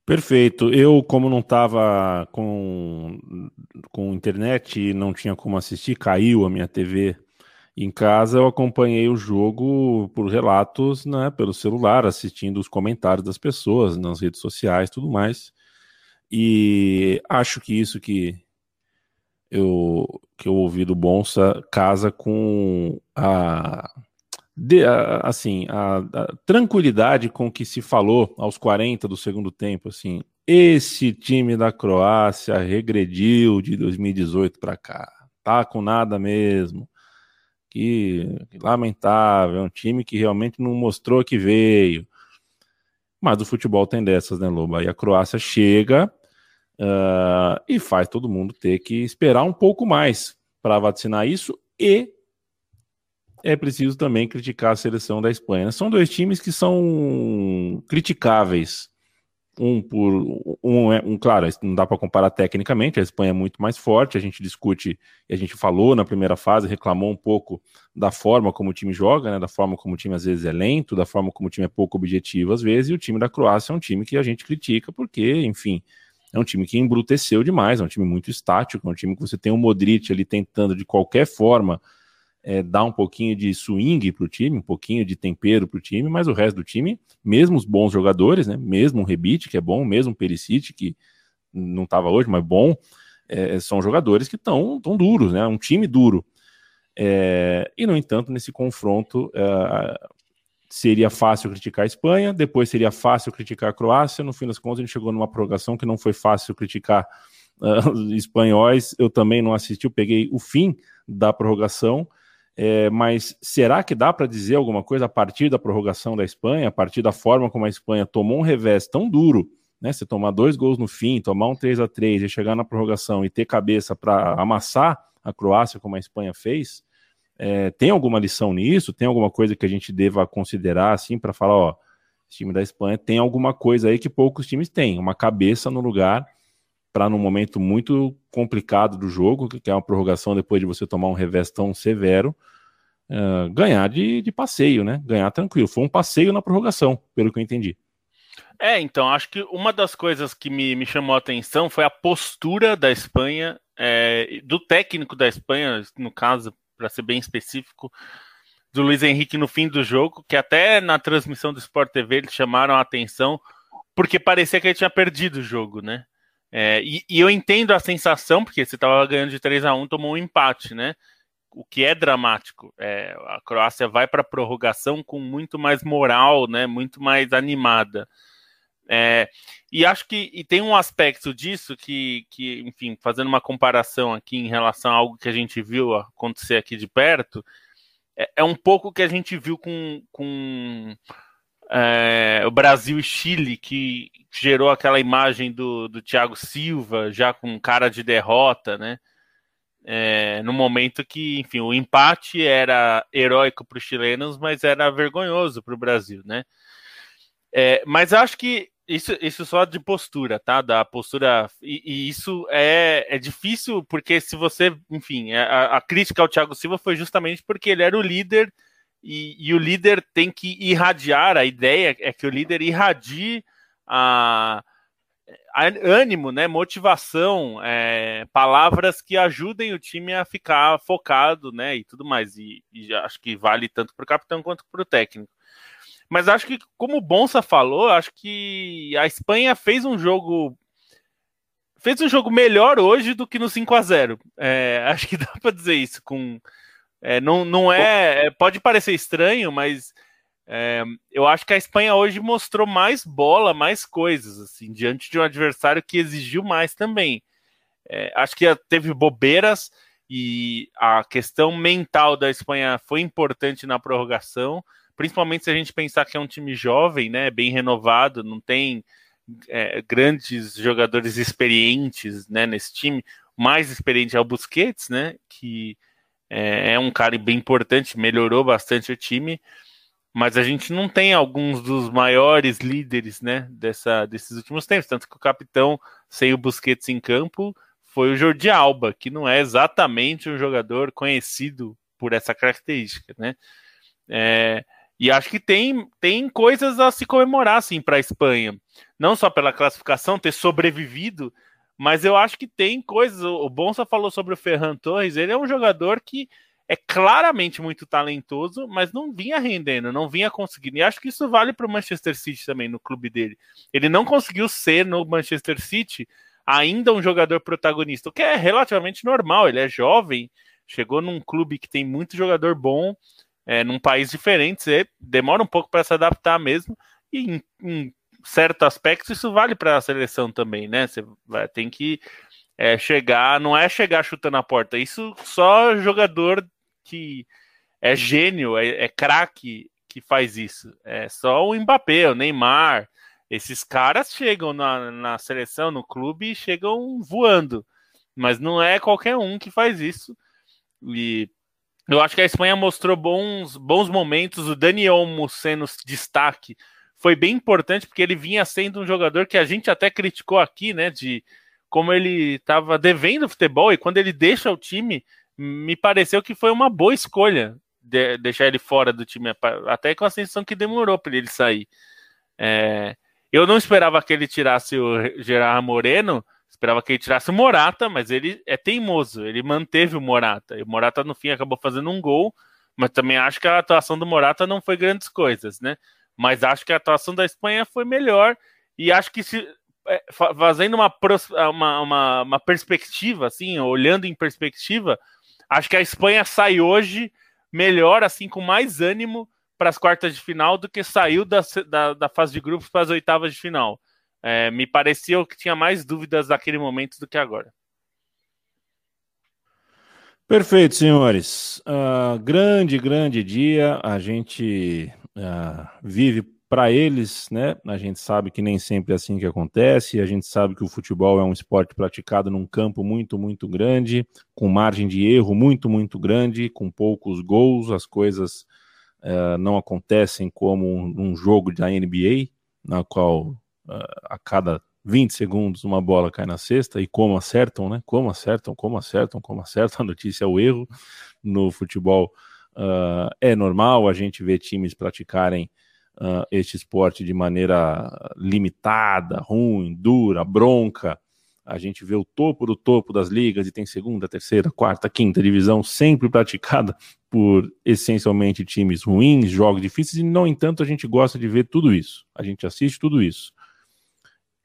Perfeito. Eu, como não estava com, com internet e não tinha como assistir, caiu a minha TV em casa, eu acompanhei o jogo por relatos, né, pelo celular, assistindo os comentários das pessoas nas redes sociais, tudo mais. E acho que isso que eu, que eu ouvi do Bonsa casa com a, de, assim, a, a, tranquilidade com que se falou aos 40 do segundo tempo, assim, esse time da Croácia regrediu de 2018 para cá, tá com nada mesmo. Que, que lamentável, é um time que realmente não mostrou que veio. Mas o futebol tem dessas, né, Loba? E a Croácia chega Uh, e faz todo mundo ter que esperar um pouco mais para vacinar isso e é preciso também criticar a seleção da Espanha. São dois times que são criticáveis. Um por um, é um claro, não dá para comparar tecnicamente, a Espanha é muito mais forte, a gente discute e a gente falou na primeira fase, reclamou um pouco da forma como o time joga, né, da forma como o time às vezes é lento, da forma como o time é pouco objetivo às vezes, e o time da Croácia é um time que a gente critica porque, enfim, é um time que embruteceu demais, é um time muito estático, é um time que você tem o Modric ali tentando de qualquer forma é, dar um pouquinho de swing para o time, um pouquinho de tempero para o time, mas o resto do time, mesmo os bons jogadores, né, mesmo o Rebite, que é bom, mesmo o Perisic, que não estava hoje, mas bom, é, são jogadores que estão tão duros, né, um time duro. É, e, no entanto, nesse confronto, é, seria fácil criticar a Espanha, depois seria fácil criticar a Croácia. No fim das contas, a gente chegou numa prorrogação que não foi fácil criticar uh, os espanhóis. Eu também não assisti, eu peguei o fim da prorrogação. É, mas será que dá para dizer alguma coisa a partir da prorrogação da Espanha, a partir da forma como a Espanha tomou um revés tão duro, né? Você tomar dois gols no fim, tomar um 3 a 3 e chegar na prorrogação e ter cabeça para amassar a Croácia como a Espanha fez? É, tem alguma lição nisso? Tem alguma coisa que a gente deva considerar assim para falar, ó, esse time da Espanha tem alguma coisa aí que poucos times têm, uma cabeça no lugar para num momento muito complicado do jogo, que é uma prorrogação depois de você tomar um revés tão severo, uh, ganhar de, de passeio, né? Ganhar tranquilo. Foi um passeio na prorrogação, pelo que eu entendi. É, então, acho que uma das coisas que me, me chamou a atenção foi a postura da Espanha, é, do técnico da Espanha, no caso, para ser bem específico, do Luiz Henrique no fim do jogo, que até na transmissão do Sport TV eles chamaram a atenção, porque parecia que ele tinha perdido o jogo, né? É, e, e, eu entendo a sensação, porque você estava ganhando de 3 a 1 tomou um empate, né? O que é dramático. É, a Croácia vai para a prorrogação com muito mais moral, né? Muito mais animada. É, e acho que e tem um aspecto disso que, que, enfim, fazendo uma comparação aqui em relação a algo que a gente viu acontecer aqui de perto, é, é um pouco que a gente viu com, com é, o Brasil e Chile, que gerou aquela imagem do, do Thiago Silva já com cara de derrota, né? É, no momento que, enfim, o empate era heróico para os chilenos, mas era vergonhoso para o Brasil, né? É, mas acho que isso, isso só de postura, tá? Da postura. E, e isso é, é difícil, porque se você. Enfim, a, a, crítica ao Thiago Silva foi justamente porque ele era o líder, e, e, o líder tem que irradiar. A ideia é que o líder irradie a, a ânimo, né? Motivação, é, palavras que ajudem o time a ficar focado, né? E tudo mais. E, e acho que vale tanto para o capitão quanto para o técnico. Mas acho que, como o Bonsa falou, acho que a Espanha fez um jogo. Fez um jogo melhor hoje do que no 5 a 0 é, Acho que dá para dizer isso. Com, é, não, não é. Pode parecer estranho, mas é, eu acho que a Espanha hoje mostrou mais bola, mais coisas, assim, diante de um adversário que exigiu mais também. É, acho que teve bobeiras e a questão mental da Espanha foi importante na prorrogação principalmente se a gente pensar que é um time jovem, né, bem renovado, não tem é, grandes jogadores experientes, né, nesse time. O mais experiente é o Busquets, né, que é, é um cara bem importante, melhorou bastante o time, mas a gente não tem alguns dos maiores líderes, né, dessa, desses últimos tempos, tanto que o capitão sem o Busquets em campo foi o Jordi Alba, que não é exatamente um jogador conhecido por essa característica, né? É, e acho que tem, tem coisas a se comemorar, assim, para a Espanha. Não só pela classificação, ter sobrevivido, mas eu acho que tem coisas. O Bonsa falou sobre o Ferran Torres, ele é um jogador que é claramente muito talentoso, mas não vinha rendendo, não vinha conseguindo. E acho que isso vale para o Manchester City também, no clube dele. Ele não conseguiu ser no Manchester City ainda um jogador protagonista, o que é relativamente normal. Ele é jovem, chegou num clube que tem muito jogador bom é, num país diferente, demora um pouco para se adaptar mesmo, e em, em certo aspecto isso vale para a seleção também, né? Você vai, tem que é, chegar, não é chegar chutando a porta, isso só jogador que é gênio, é, é craque que faz isso. É só o Mbappé, o Neymar, esses caras chegam na, na seleção, no clube, e chegam voando. Mas não é qualquer um que faz isso. E eu acho que a Espanha mostrou bons, bons momentos. O Daniel Olmo sendo destaque foi bem importante, porque ele vinha sendo um jogador que a gente até criticou aqui, né? De como ele estava devendo futebol e quando ele deixa o time, me pareceu que foi uma boa escolha de, deixar ele fora do time, até com a sensação que demorou para ele sair. É, eu não esperava que ele tirasse o Gerard Moreno, Esperava que ele tirasse o Morata, mas ele é teimoso, ele manteve o Morata. E o Morata, no fim, acabou fazendo um gol, mas também acho que a atuação do Morata não foi grandes coisas, né? Mas acho que a atuação da Espanha foi melhor e acho que se é, fazendo uma, uma, uma, uma perspectiva, assim, olhando em perspectiva, acho que a Espanha sai hoje melhor, assim, com mais ânimo para as quartas de final do que saiu da, da, da fase de grupos para as oitavas de final. É, me pareceu que tinha mais dúvidas naquele momento do que agora. Perfeito, senhores. Uh, grande, grande dia. A gente uh, vive para eles, né? A gente sabe que nem sempre é assim que acontece. A gente sabe que o futebol é um esporte praticado num campo muito, muito grande, com margem de erro muito, muito grande, com poucos gols. As coisas uh, não acontecem como um, jogo da NBA, na qual a cada 20 segundos uma bola cai na cesta e como acertam, né? Como acertam, como acertam, como acertam. A notícia é o erro no futebol. Uh, é normal a gente ver times praticarem uh, este esporte de maneira limitada, ruim, dura, bronca. A gente vê o topo do topo das ligas e tem segunda, terceira, quarta, quinta divisão sempre praticada por essencialmente times ruins, jogos difíceis, e no entanto a gente gosta de ver tudo isso. A gente assiste tudo isso.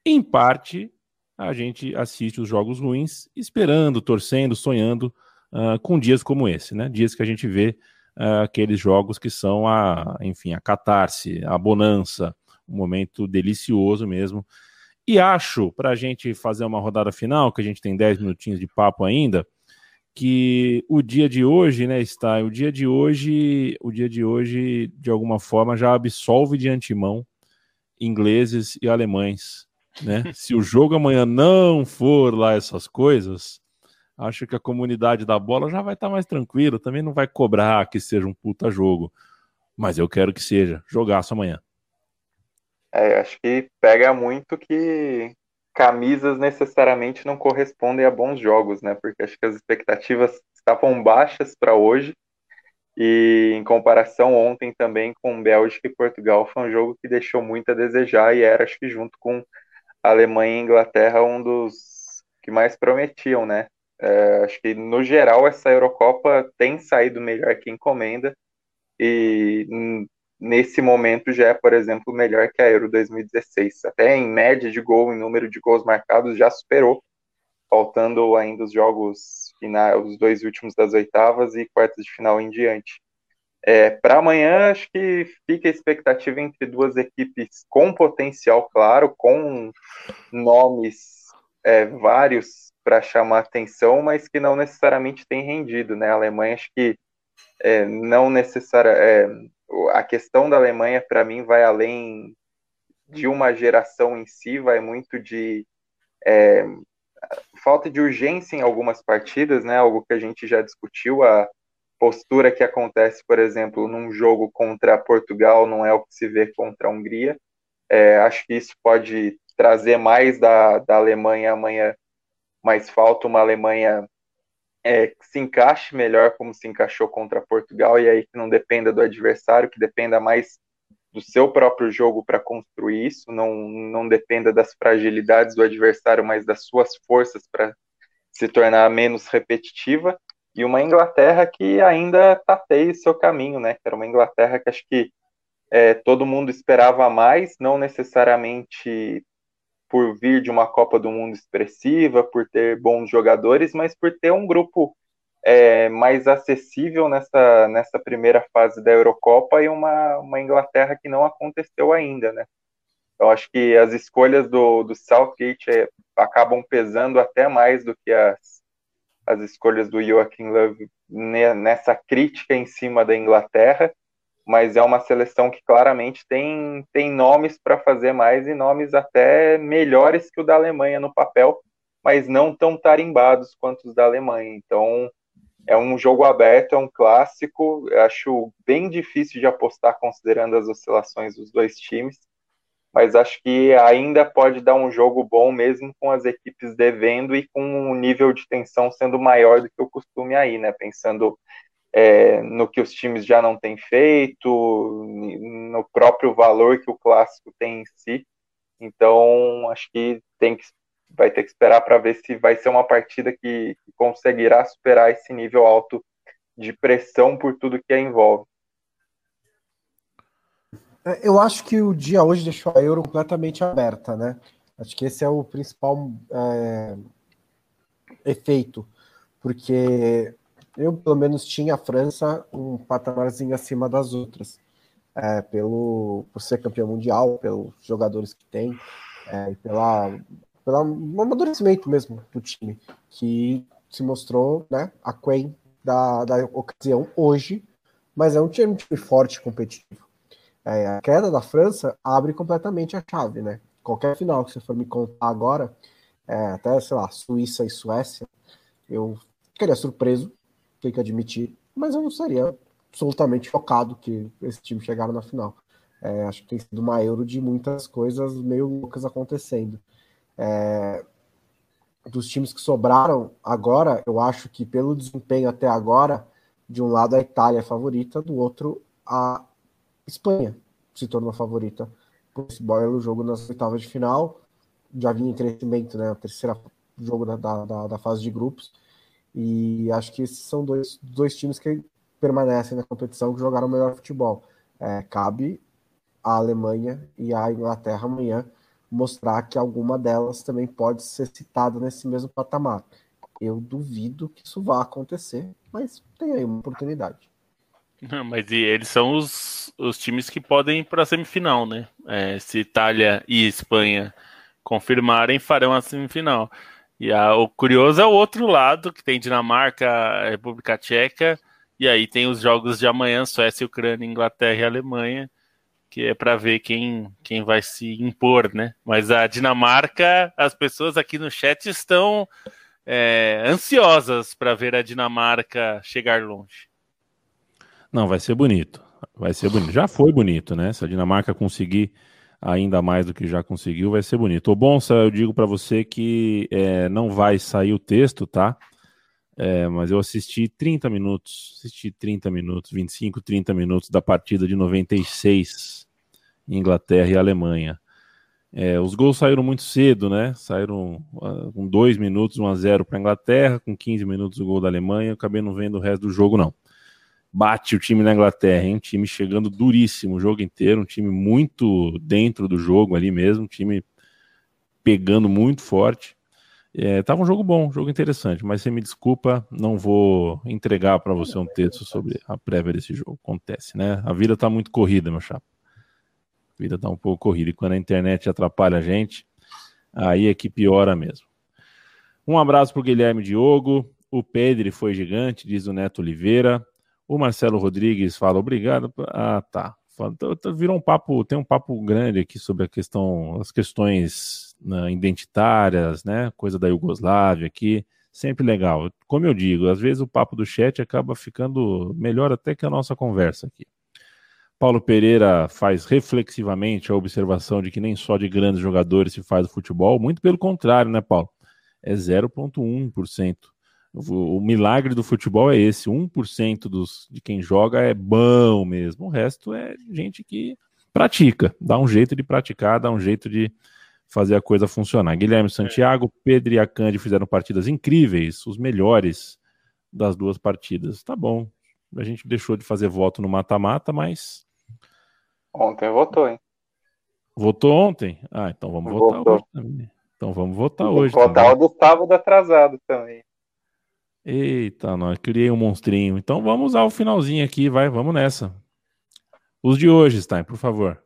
Em parte, a gente assiste os jogos ruins esperando, torcendo, sonhando uh, com dias como esse, né? Dias que a gente vê uh, aqueles jogos que são a, enfim, a catarse, a bonança, um momento delicioso mesmo. E acho, para a gente fazer uma rodada final, que a gente tem 10 minutinhos de papo ainda, que o dia de hoje, né, está, o dia de hoje, o dia de hoje, de alguma forma, já absolve de antemão ingleses e alemães né? Se o jogo amanhã não for lá essas coisas, acho que a comunidade da bola já vai estar tá mais tranquila, também não vai cobrar que seja um puta jogo. Mas eu quero que seja jogaço amanhã. É, acho que pega muito que camisas necessariamente não correspondem a bons jogos, né? Porque acho que as expectativas estavam baixas para hoje. E em comparação ontem também com Bélgica e Portugal, foi um jogo que deixou muito a desejar e era, acho que junto com Alemanha e Inglaterra, um dos que mais prometiam, né? É, acho que no geral essa Eurocopa tem saído melhor que encomenda e nesse momento já é, por exemplo, melhor que a Euro 2016. Até em média de gol, em número de gols marcados, já superou, faltando ainda os jogos finais, os dois últimos das oitavas e quartas de final em diante. É, Para amanhã, acho que fica a expectativa entre duas equipes com potencial claro, com nomes é, vários para chamar atenção, mas que não necessariamente têm rendido. Né? A Alemanha, acho que é, não necessariamente. É, a questão da Alemanha, para mim, vai além de uma geração em si, vai muito de é, falta de urgência em algumas partidas, né? Algo que a gente já discutiu, a postura que acontece, por exemplo, num jogo contra Portugal não é o que se vê contra a Hungria. É, acho que isso pode trazer mais da, da Alemanha amanhã, mas falta uma Alemanha é, que se encaixe melhor como se encaixou contra Portugal e aí que não dependa do adversário, que dependa mais do seu próprio jogo para construir isso, não, não dependa das fragilidades do adversário, mas das suas forças para se tornar menos repetitiva, e uma Inglaterra que ainda tateia seu caminho, né? Que era uma Inglaterra que acho que é, todo mundo esperava mais, não necessariamente por vir de uma Copa do Mundo expressiva, por ter bons jogadores, mas por ter um grupo é, mais acessível nessa, nessa primeira fase da Eurocopa e uma, uma Inglaterra que não aconteceu ainda, né? Eu acho que as escolhas do, do Southgate é, acabam pesando até mais do que as, as escolhas do Joachim Love nessa crítica em cima da Inglaterra, mas é uma seleção que claramente tem, tem nomes para fazer mais e nomes até melhores que o da Alemanha no papel, mas não tão tarimbados quanto os da Alemanha. Então, é um jogo aberto, é um clássico. Eu acho bem difícil de apostar considerando as oscilações dos dois times, mas acho que ainda pode dar um jogo bom mesmo com as equipes devendo e com um nível de tensão sendo maior do que o costume aí, né? Pensando é, no que os times já não têm feito, no próprio valor que o clássico tem em si. Então, acho que tem que vai ter que esperar para ver se vai ser uma partida que, que conseguirá superar esse nível alto de pressão por tudo que a envolve. É, eu acho que o dia hoje deixou a Euro completamente aberta, né? Acho que esse é o principal é, efeito, porque eu pelo menos tinha a França um patamarzinho acima das outras, é, pelo por ser campeão mundial, pelos jogadores que tem, é, pela pelo amadurecimento mesmo do time, que se mostrou né, a Queen da, da ocasião hoje, mas é um time, um time forte competitivo. É, a queda da França abre completamente a chave, né? Qualquer final que você for me contar agora, é, até, sei lá, Suíça e Suécia, eu ficaria surpreso, tenho que admitir, mas eu não seria absolutamente chocado que esse time chegaram na final. É, acho que tem sido uma euro de muitas coisas meio loucas acontecendo. É, dos times que sobraram agora, eu acho que pelo desempenho até agora, de um lado a Itália é favorita, do outro a Espanha se tornou favorita por esse belo jogo nas oitavas de final. Já vinha em crescimento, né? O terceiro jogo da, da, da, fase de grupos. E acho que esses são dois, dois times que permanecem na competição que jogaram o melhor futebol. É, cabe a Alemanha e a Inglaterra amanhã mostrar que alguma delas também pode ser citada nesse mesmo patamar. Eu duvido que isso vá acontecer, mas tem aí uma oportunidade. mas eles são os, os times que podem ir para a semifinal, né? É, se Itália e Espanha confirmarem, farão a semifinal. E a, o curioso é o outro lado, que tem Dinamarca, República Tcheca, e aí tem os jogos de amanhã, Suécia, Ucrânia, Inglaterra e Alemanha que é para ver quem, quem vai se impor, né? Mas a Dinamarca, as pessoas aqui no chat estão é, ansiosas para ver a Dinamarca chegar longe. Não, vai ser bonito. Vai ser bonito. Já foi bonito, né? Se a Dinamarca conseguir ainda mais do que já conseguiu, vai ser bonito. O Bonsa, eu digo para você que é, não vai sair o texto, tá? É, mas eu assisti 30 minutos, assisti 30 minutos, 25, 30 minutos da partida de 96, Inglaterra e Alemanha. É, os gols saíram muito cedo, né? Saíram uh, com 2 minutos, 1 a 0 para a Inglaterra, com 15 minutos o gol da Alemanha. Eu acabei não vendo o resto do jogo, não. Bate o time na Inglaterra, hein? Um time chegando duríssimo o jogo inteiro, um time muito dentro do jogo ali mesmo, um time pegando muito forte. É, tava um jogo bom, um jogo interessante, mas você me desculpa, não vou entregar para você um texto sobre a prévia desse jogo. Acontece, né? A vida tá muito corrida, meu chapa. A vida tá um pouco corrida. E quando a internet atrapalha a gente, aí é que piora mesmo. Um abraço pro Guilherme Diogo. O Pedro foi gigante, diz o Neto Oliveira. O Marcelo Rodrigues fala obrigado. Ah, tá. Virou um papo, tem um papo grande aqui sobre a questão, as questões né, identitárias, né? Coisa da Iugoslávia aqui, sempre legal. Como eu digo, às vezes o papo do chat acaba ficando melhor até que a nossa conversa aqui. Paulo Pereira faz reflexivamente a observação de que nem só de grandes jogadores se faz o futebol, muito pelo contrário, né, Paulo? É 0,1%. O, milagre do futebol é esse: 1% dos, de quem joga é bom mesmo. O resto é gente que pratica, dá um jeito de praticar, dá um jeito de, fazer a coisa funcionar. Guilherme Santiago, Pedro e Acandi fizeram partidas incríveis, os melhores das duas partidas. Tá bom. A gente deixou de fazer voto no mata-mata, mas. Ontem votou, hein? Votou ontem? Ah, então vamos votou. votar hoje também. Então vamos votar hoje. Votar o do sábado atrasado também. Eita, nós criei um monstrinho. Então vamos ao finalzinho aqui, vai, vamos nessa. Os de hoje, Stein, por favor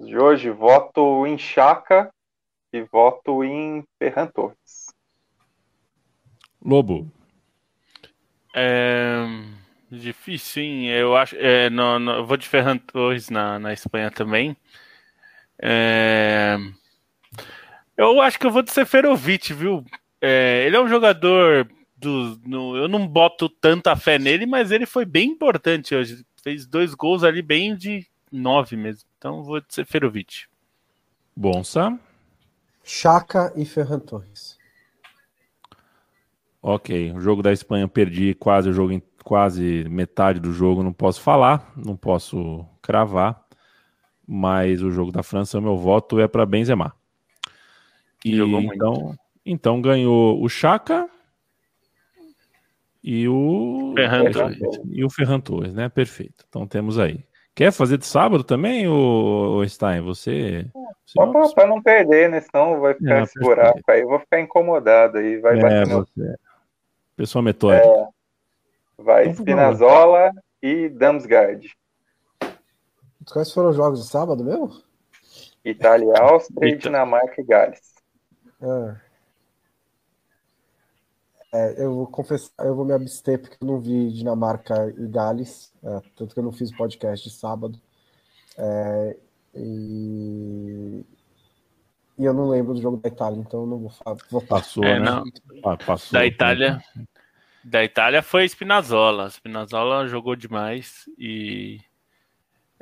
de hoje, voto em Chaka e voto em Ferran Torres. Lobo. É difícil, sim. Eu acho. É, no, no, eu vou de Ferran Torres na, na Espanha também. É, eu acho que eu vou de Seferovic, viu? É, ele é um jogador do. No, eu não boto tanta fé nele, mas ele foi bem importante hoje. Fez dois gols ali bem de nove mesmo. Então vou de Seferovic. Bom, Sam. Chaka e Ferran Torres. Ok, o jogo da Espanha perdi quase o jogo, quase metade do jogo, não posso falar, não posso cravar, mas o jogo da França, meu voto é para Benzema. E então, então ganhou o Chaka e o Ferran Torres. e o Ferran Torres, né? Perfeito. Então temos aí. Quer fazer de sábado também, o Stein? Você. Só não... para não perder, né? Senão vai ficar é, esse buraco aí, eu vou ficar incomodado aí. Vai é, bater você. Pessoa metódica. É, vai então, Spinazzola e Damsgaard. Quais foram os jogos de sábado mesmo? Itália, Áustria, Dinamarca e Gales. Ah. É, eu vou confessar, eu vou me abster porque eu não vi Dinamarca e Gales, é, tanto que eu não fiz podcast de sábado. É, e, e, eu não lembro do jogo da Itália, então eu não vou falar. Vou passou, é, né? Ah, passou, da Itália. Da Itália foi Spinazzola. Spinazzola jogou demais e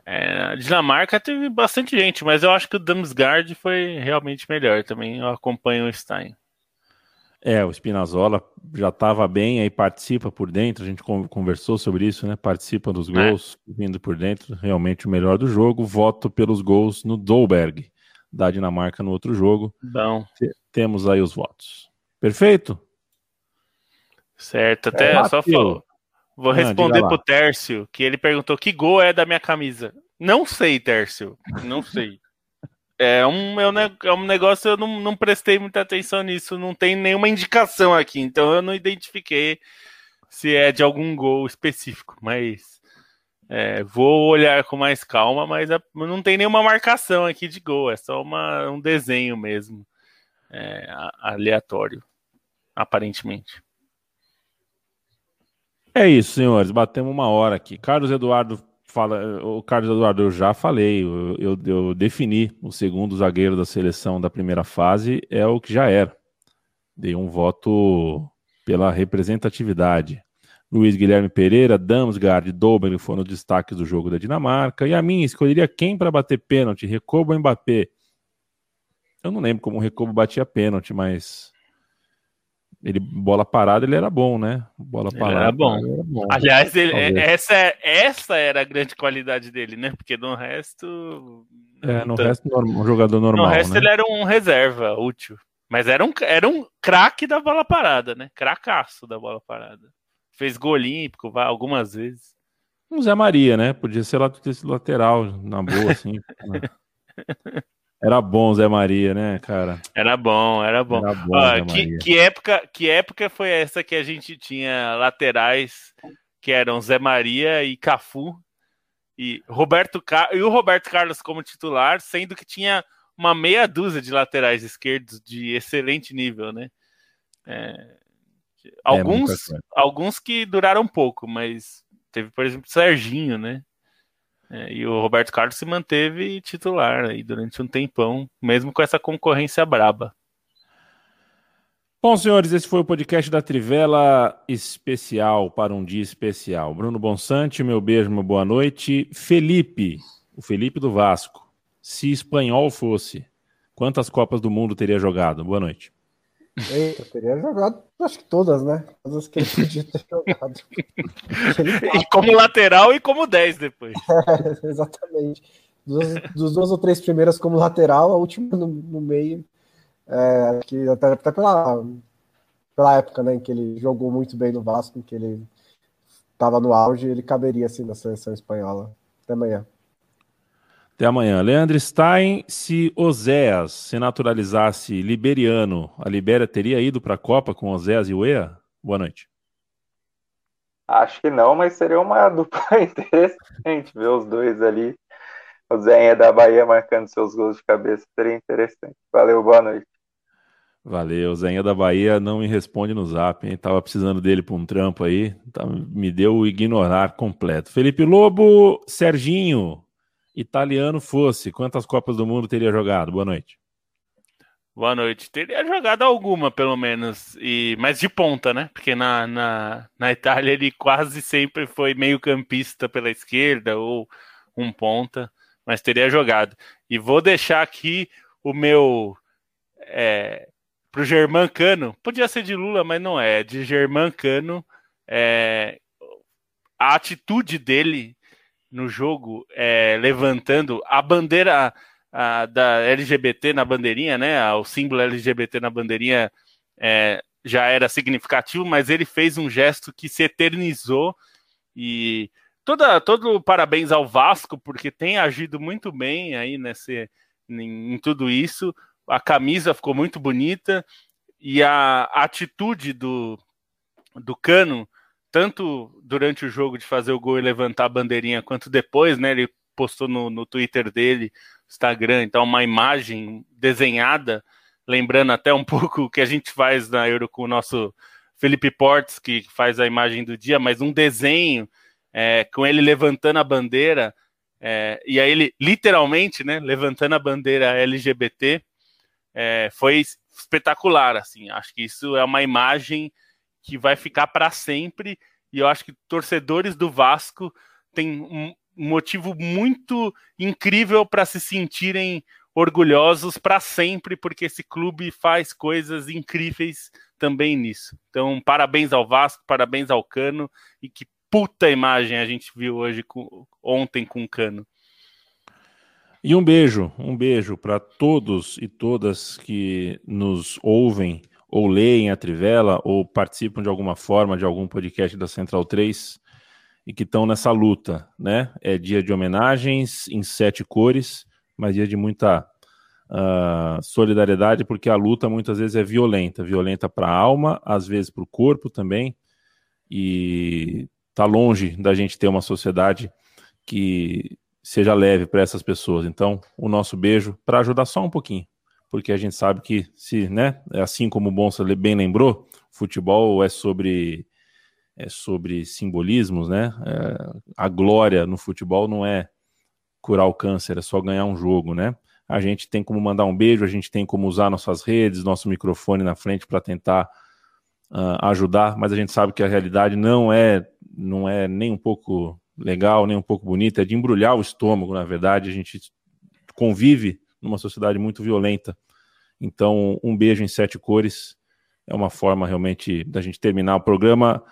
é, a Dinamarca teve bastante gente, mas eu acho que o Damsgaard foi realmente melhor também. Eu acompanho o Stein. É, o Spinazzola já estava bem, aí participa por dentro, a gente conversou sobre isso, né? Participa dos é. gols, é. vindo por dentro, realmente o melhor do jogo. Voto pelos gols no Dolberg, da Dinamarca no outro jogo. Bom. Temos aí os votos. Perfeito? Certo, até é, só falou. Vou ah, responder pro Tércio, que ele perguntou que gol é da minha camisa. Não sei, Tércio, não sei. É um, é é um negócio, eu não, não prestei muita atenção nisso, não tem nenhuma indicação aqui, então eu não identifiquei se é de algum gol específico, mas é, vou olhar com mais calma, mas não tem nenhuma marcação aqui de gol, é só uma, um desenho mesmo, é, aleatório, aparentemente. É isso, senhores, batemos uma hora aqui. Carlos Eduardo fala, o Carlos Eduardo, eu já falei, eu, eu, eu, defini o segundo zagueiro da seleção da primeira fase, é o que já era. Dei um voto pela representatividade. Luiz Guilherme Pereira, Damsgaard Dobel foram os destaques do jogo da Dinamarca. E a mim, escolheria quem para bater pênalti, Recobo ou Mbappé? Eu não lembro como o Recobo batia pênalti, mas ele bola parada ele era bom, né? Bola parada era bom. Era bom. Aliás, ele, essa, essa era a grande qualidade dele, né? Porque no resto. É, no resto, um jogador normal. No resto, né? ele era um reserva útil. Mas era um, era um craque da bola parada, né? Cracaço da bola parada. Fez gol olímpico algumas vezes. Um Zé Maria, né? Podia ser lateral, na boa, assim. Né? Era bom Zé Maria, né, cara? Era bom, era bom. Era bom ah, que, que, época, que época foi essa que a gente tinha laterais que eram Zé Maria e Cafu e Roberto Car... e o Roberto Carlos como titular, sendo que tinha uma meia dúzia de laterais esquerdos de excelente nível, né? É... é alguns, é alguns que duraram pouco, mas teve, por exemplo, Serginho, né? É, e o Roberto Carlos se manteve titular aí durante um tempão, mesmo com essa concorrência braba. Bom, senhores, esse foi o podcast da Trivela especial para um dia especial. Bruno Bonsante, meu beijo, uma boa noite. Felipe, o Felipe do Vasco. Se espanhol fosse, quantas Copas do Mundo teria jogado? Boa noite. Eu teria jogado, acho que todas, né? Todas que ele podia ter jogado. e como lateral e como 10 depois. É, exatamente. Dos, dos duas ou três primeiras como lateral, a última no, no meio. É, que até, até pela, pela época né, em que ele jogou muito bem no Vasco, em que ele estava no auge, ele caberia assim na seleção espanhola. Até amanhã. Até amanhã. Leandro Stein, se Oséas se naturalizasse liberiano, a Libéria teria ido para a Copa com Oséas e Uea? Boa noite. Acho que não, mas seria uma dupla interessante ver os dois ali. O Zéia da Bahia marcando seus gols de cabeça seria interessante. Valeu, boa noite. Valeu, Zenha da Bahia não me responde no zap, hein? Tava precisando dele para um trampo aí, tá, me deu o ignorar completo. Felipe Lobo, Serginho, italiano fosse, quantas Copas do Mundo teria jogado? Boa noite. Boa noite. Teria jogado alguma, pelo menos, e mas de ponta, né? Porque na, na, na Itália ele quase sempre foi meio campista pela esquerda ou um ponta, mas teria jogado. E vou deixar aqui o meu é, pro Germán Cano, podia ser de Lula, mas não é, de Germán Cano, é, a atitude dele no jogo, é, levantando a bandeira a, da LGBT na bandeirinha, né? O símbolo LGBT na bandeirinha é, já era significativo, mas ele fez um gesto que se eternizou e toda, todo parabéns ao Vasco, porque tem agido muito bem aí nesse, em, em tudo isso. A camisa ficou muito bonita e a, a atitude do, do Cano tanto durante o jogo de fazer o gol e levantar a bandeirinha, quanto depois, né? Ele postou no, no Twitter dele, Instagram, então uma imagem desenhada, lembrando até um pouco o que a gente faz na Euro com o nosso Felipe Portes, que faz a imagem do dia, mas um desenho é, com ele levantando a bandeira, é, e aí ele literalmente, né, levantando a bandeira LGBT, é, foi espetacular, assim, acho que isso é uma imagem que vai ficar para sempre. E eu acho que torcedores do Vasco têm um motivo muito incrível para se sentirem orgulhosos para sempre, porque esse clube faz coisas incríveis também nisso. Então, parabéns ao Vasco, parabéns ao Cano e que puta imagem a gente viu hoje com, ontem com o Cano. E um beijo, um beijo para todos e todas que nos ouvem ou leem a Trivela ou participam de alguma forma de algum podcast da Central 3 e que estão nessa luta, né? É dia de homenagens em sete cores, mas dia de muita uh, solidariedade, porque a luta muitas vezes é violenta, violenta para a alma, às vezes para o corpo também, e tá longe da gente ter uma sociedade que seja leve para essas pessoas. Então, o nosso beijo para ajudar só um pouquinho porque a gente sabe que, se, né, assim como o Bonsa bem lembrou, futebol é sobre é sobre simbolismos, né? É, a glória no futebol não é curar o câncer, é só ganhar um jogo, né? A gente tem como mandar um beijo, a gente tem como usar nossas redes, nosso microfone na frente para tentar uh, ajudar, mas a gente sabe que a realidade não é, não é nem um pouco legal, nem um pouco bonita, é de embrulhar o estômago, na verdade. A gente convive numa sociedade muito violenta. Então, um beijo em sete cores é uma forma realmente da gente terminar o programa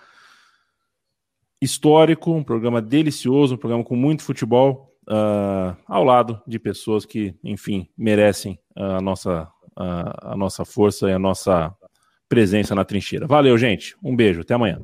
histórico, um programa delicioso, um programa com muito futebol, uh, ao lado de pessoas que, enfim, merecem a nossa, a, a nossa força e a nossa presença na trincheira. Valeu, gente. Um beijo. Até amanhã.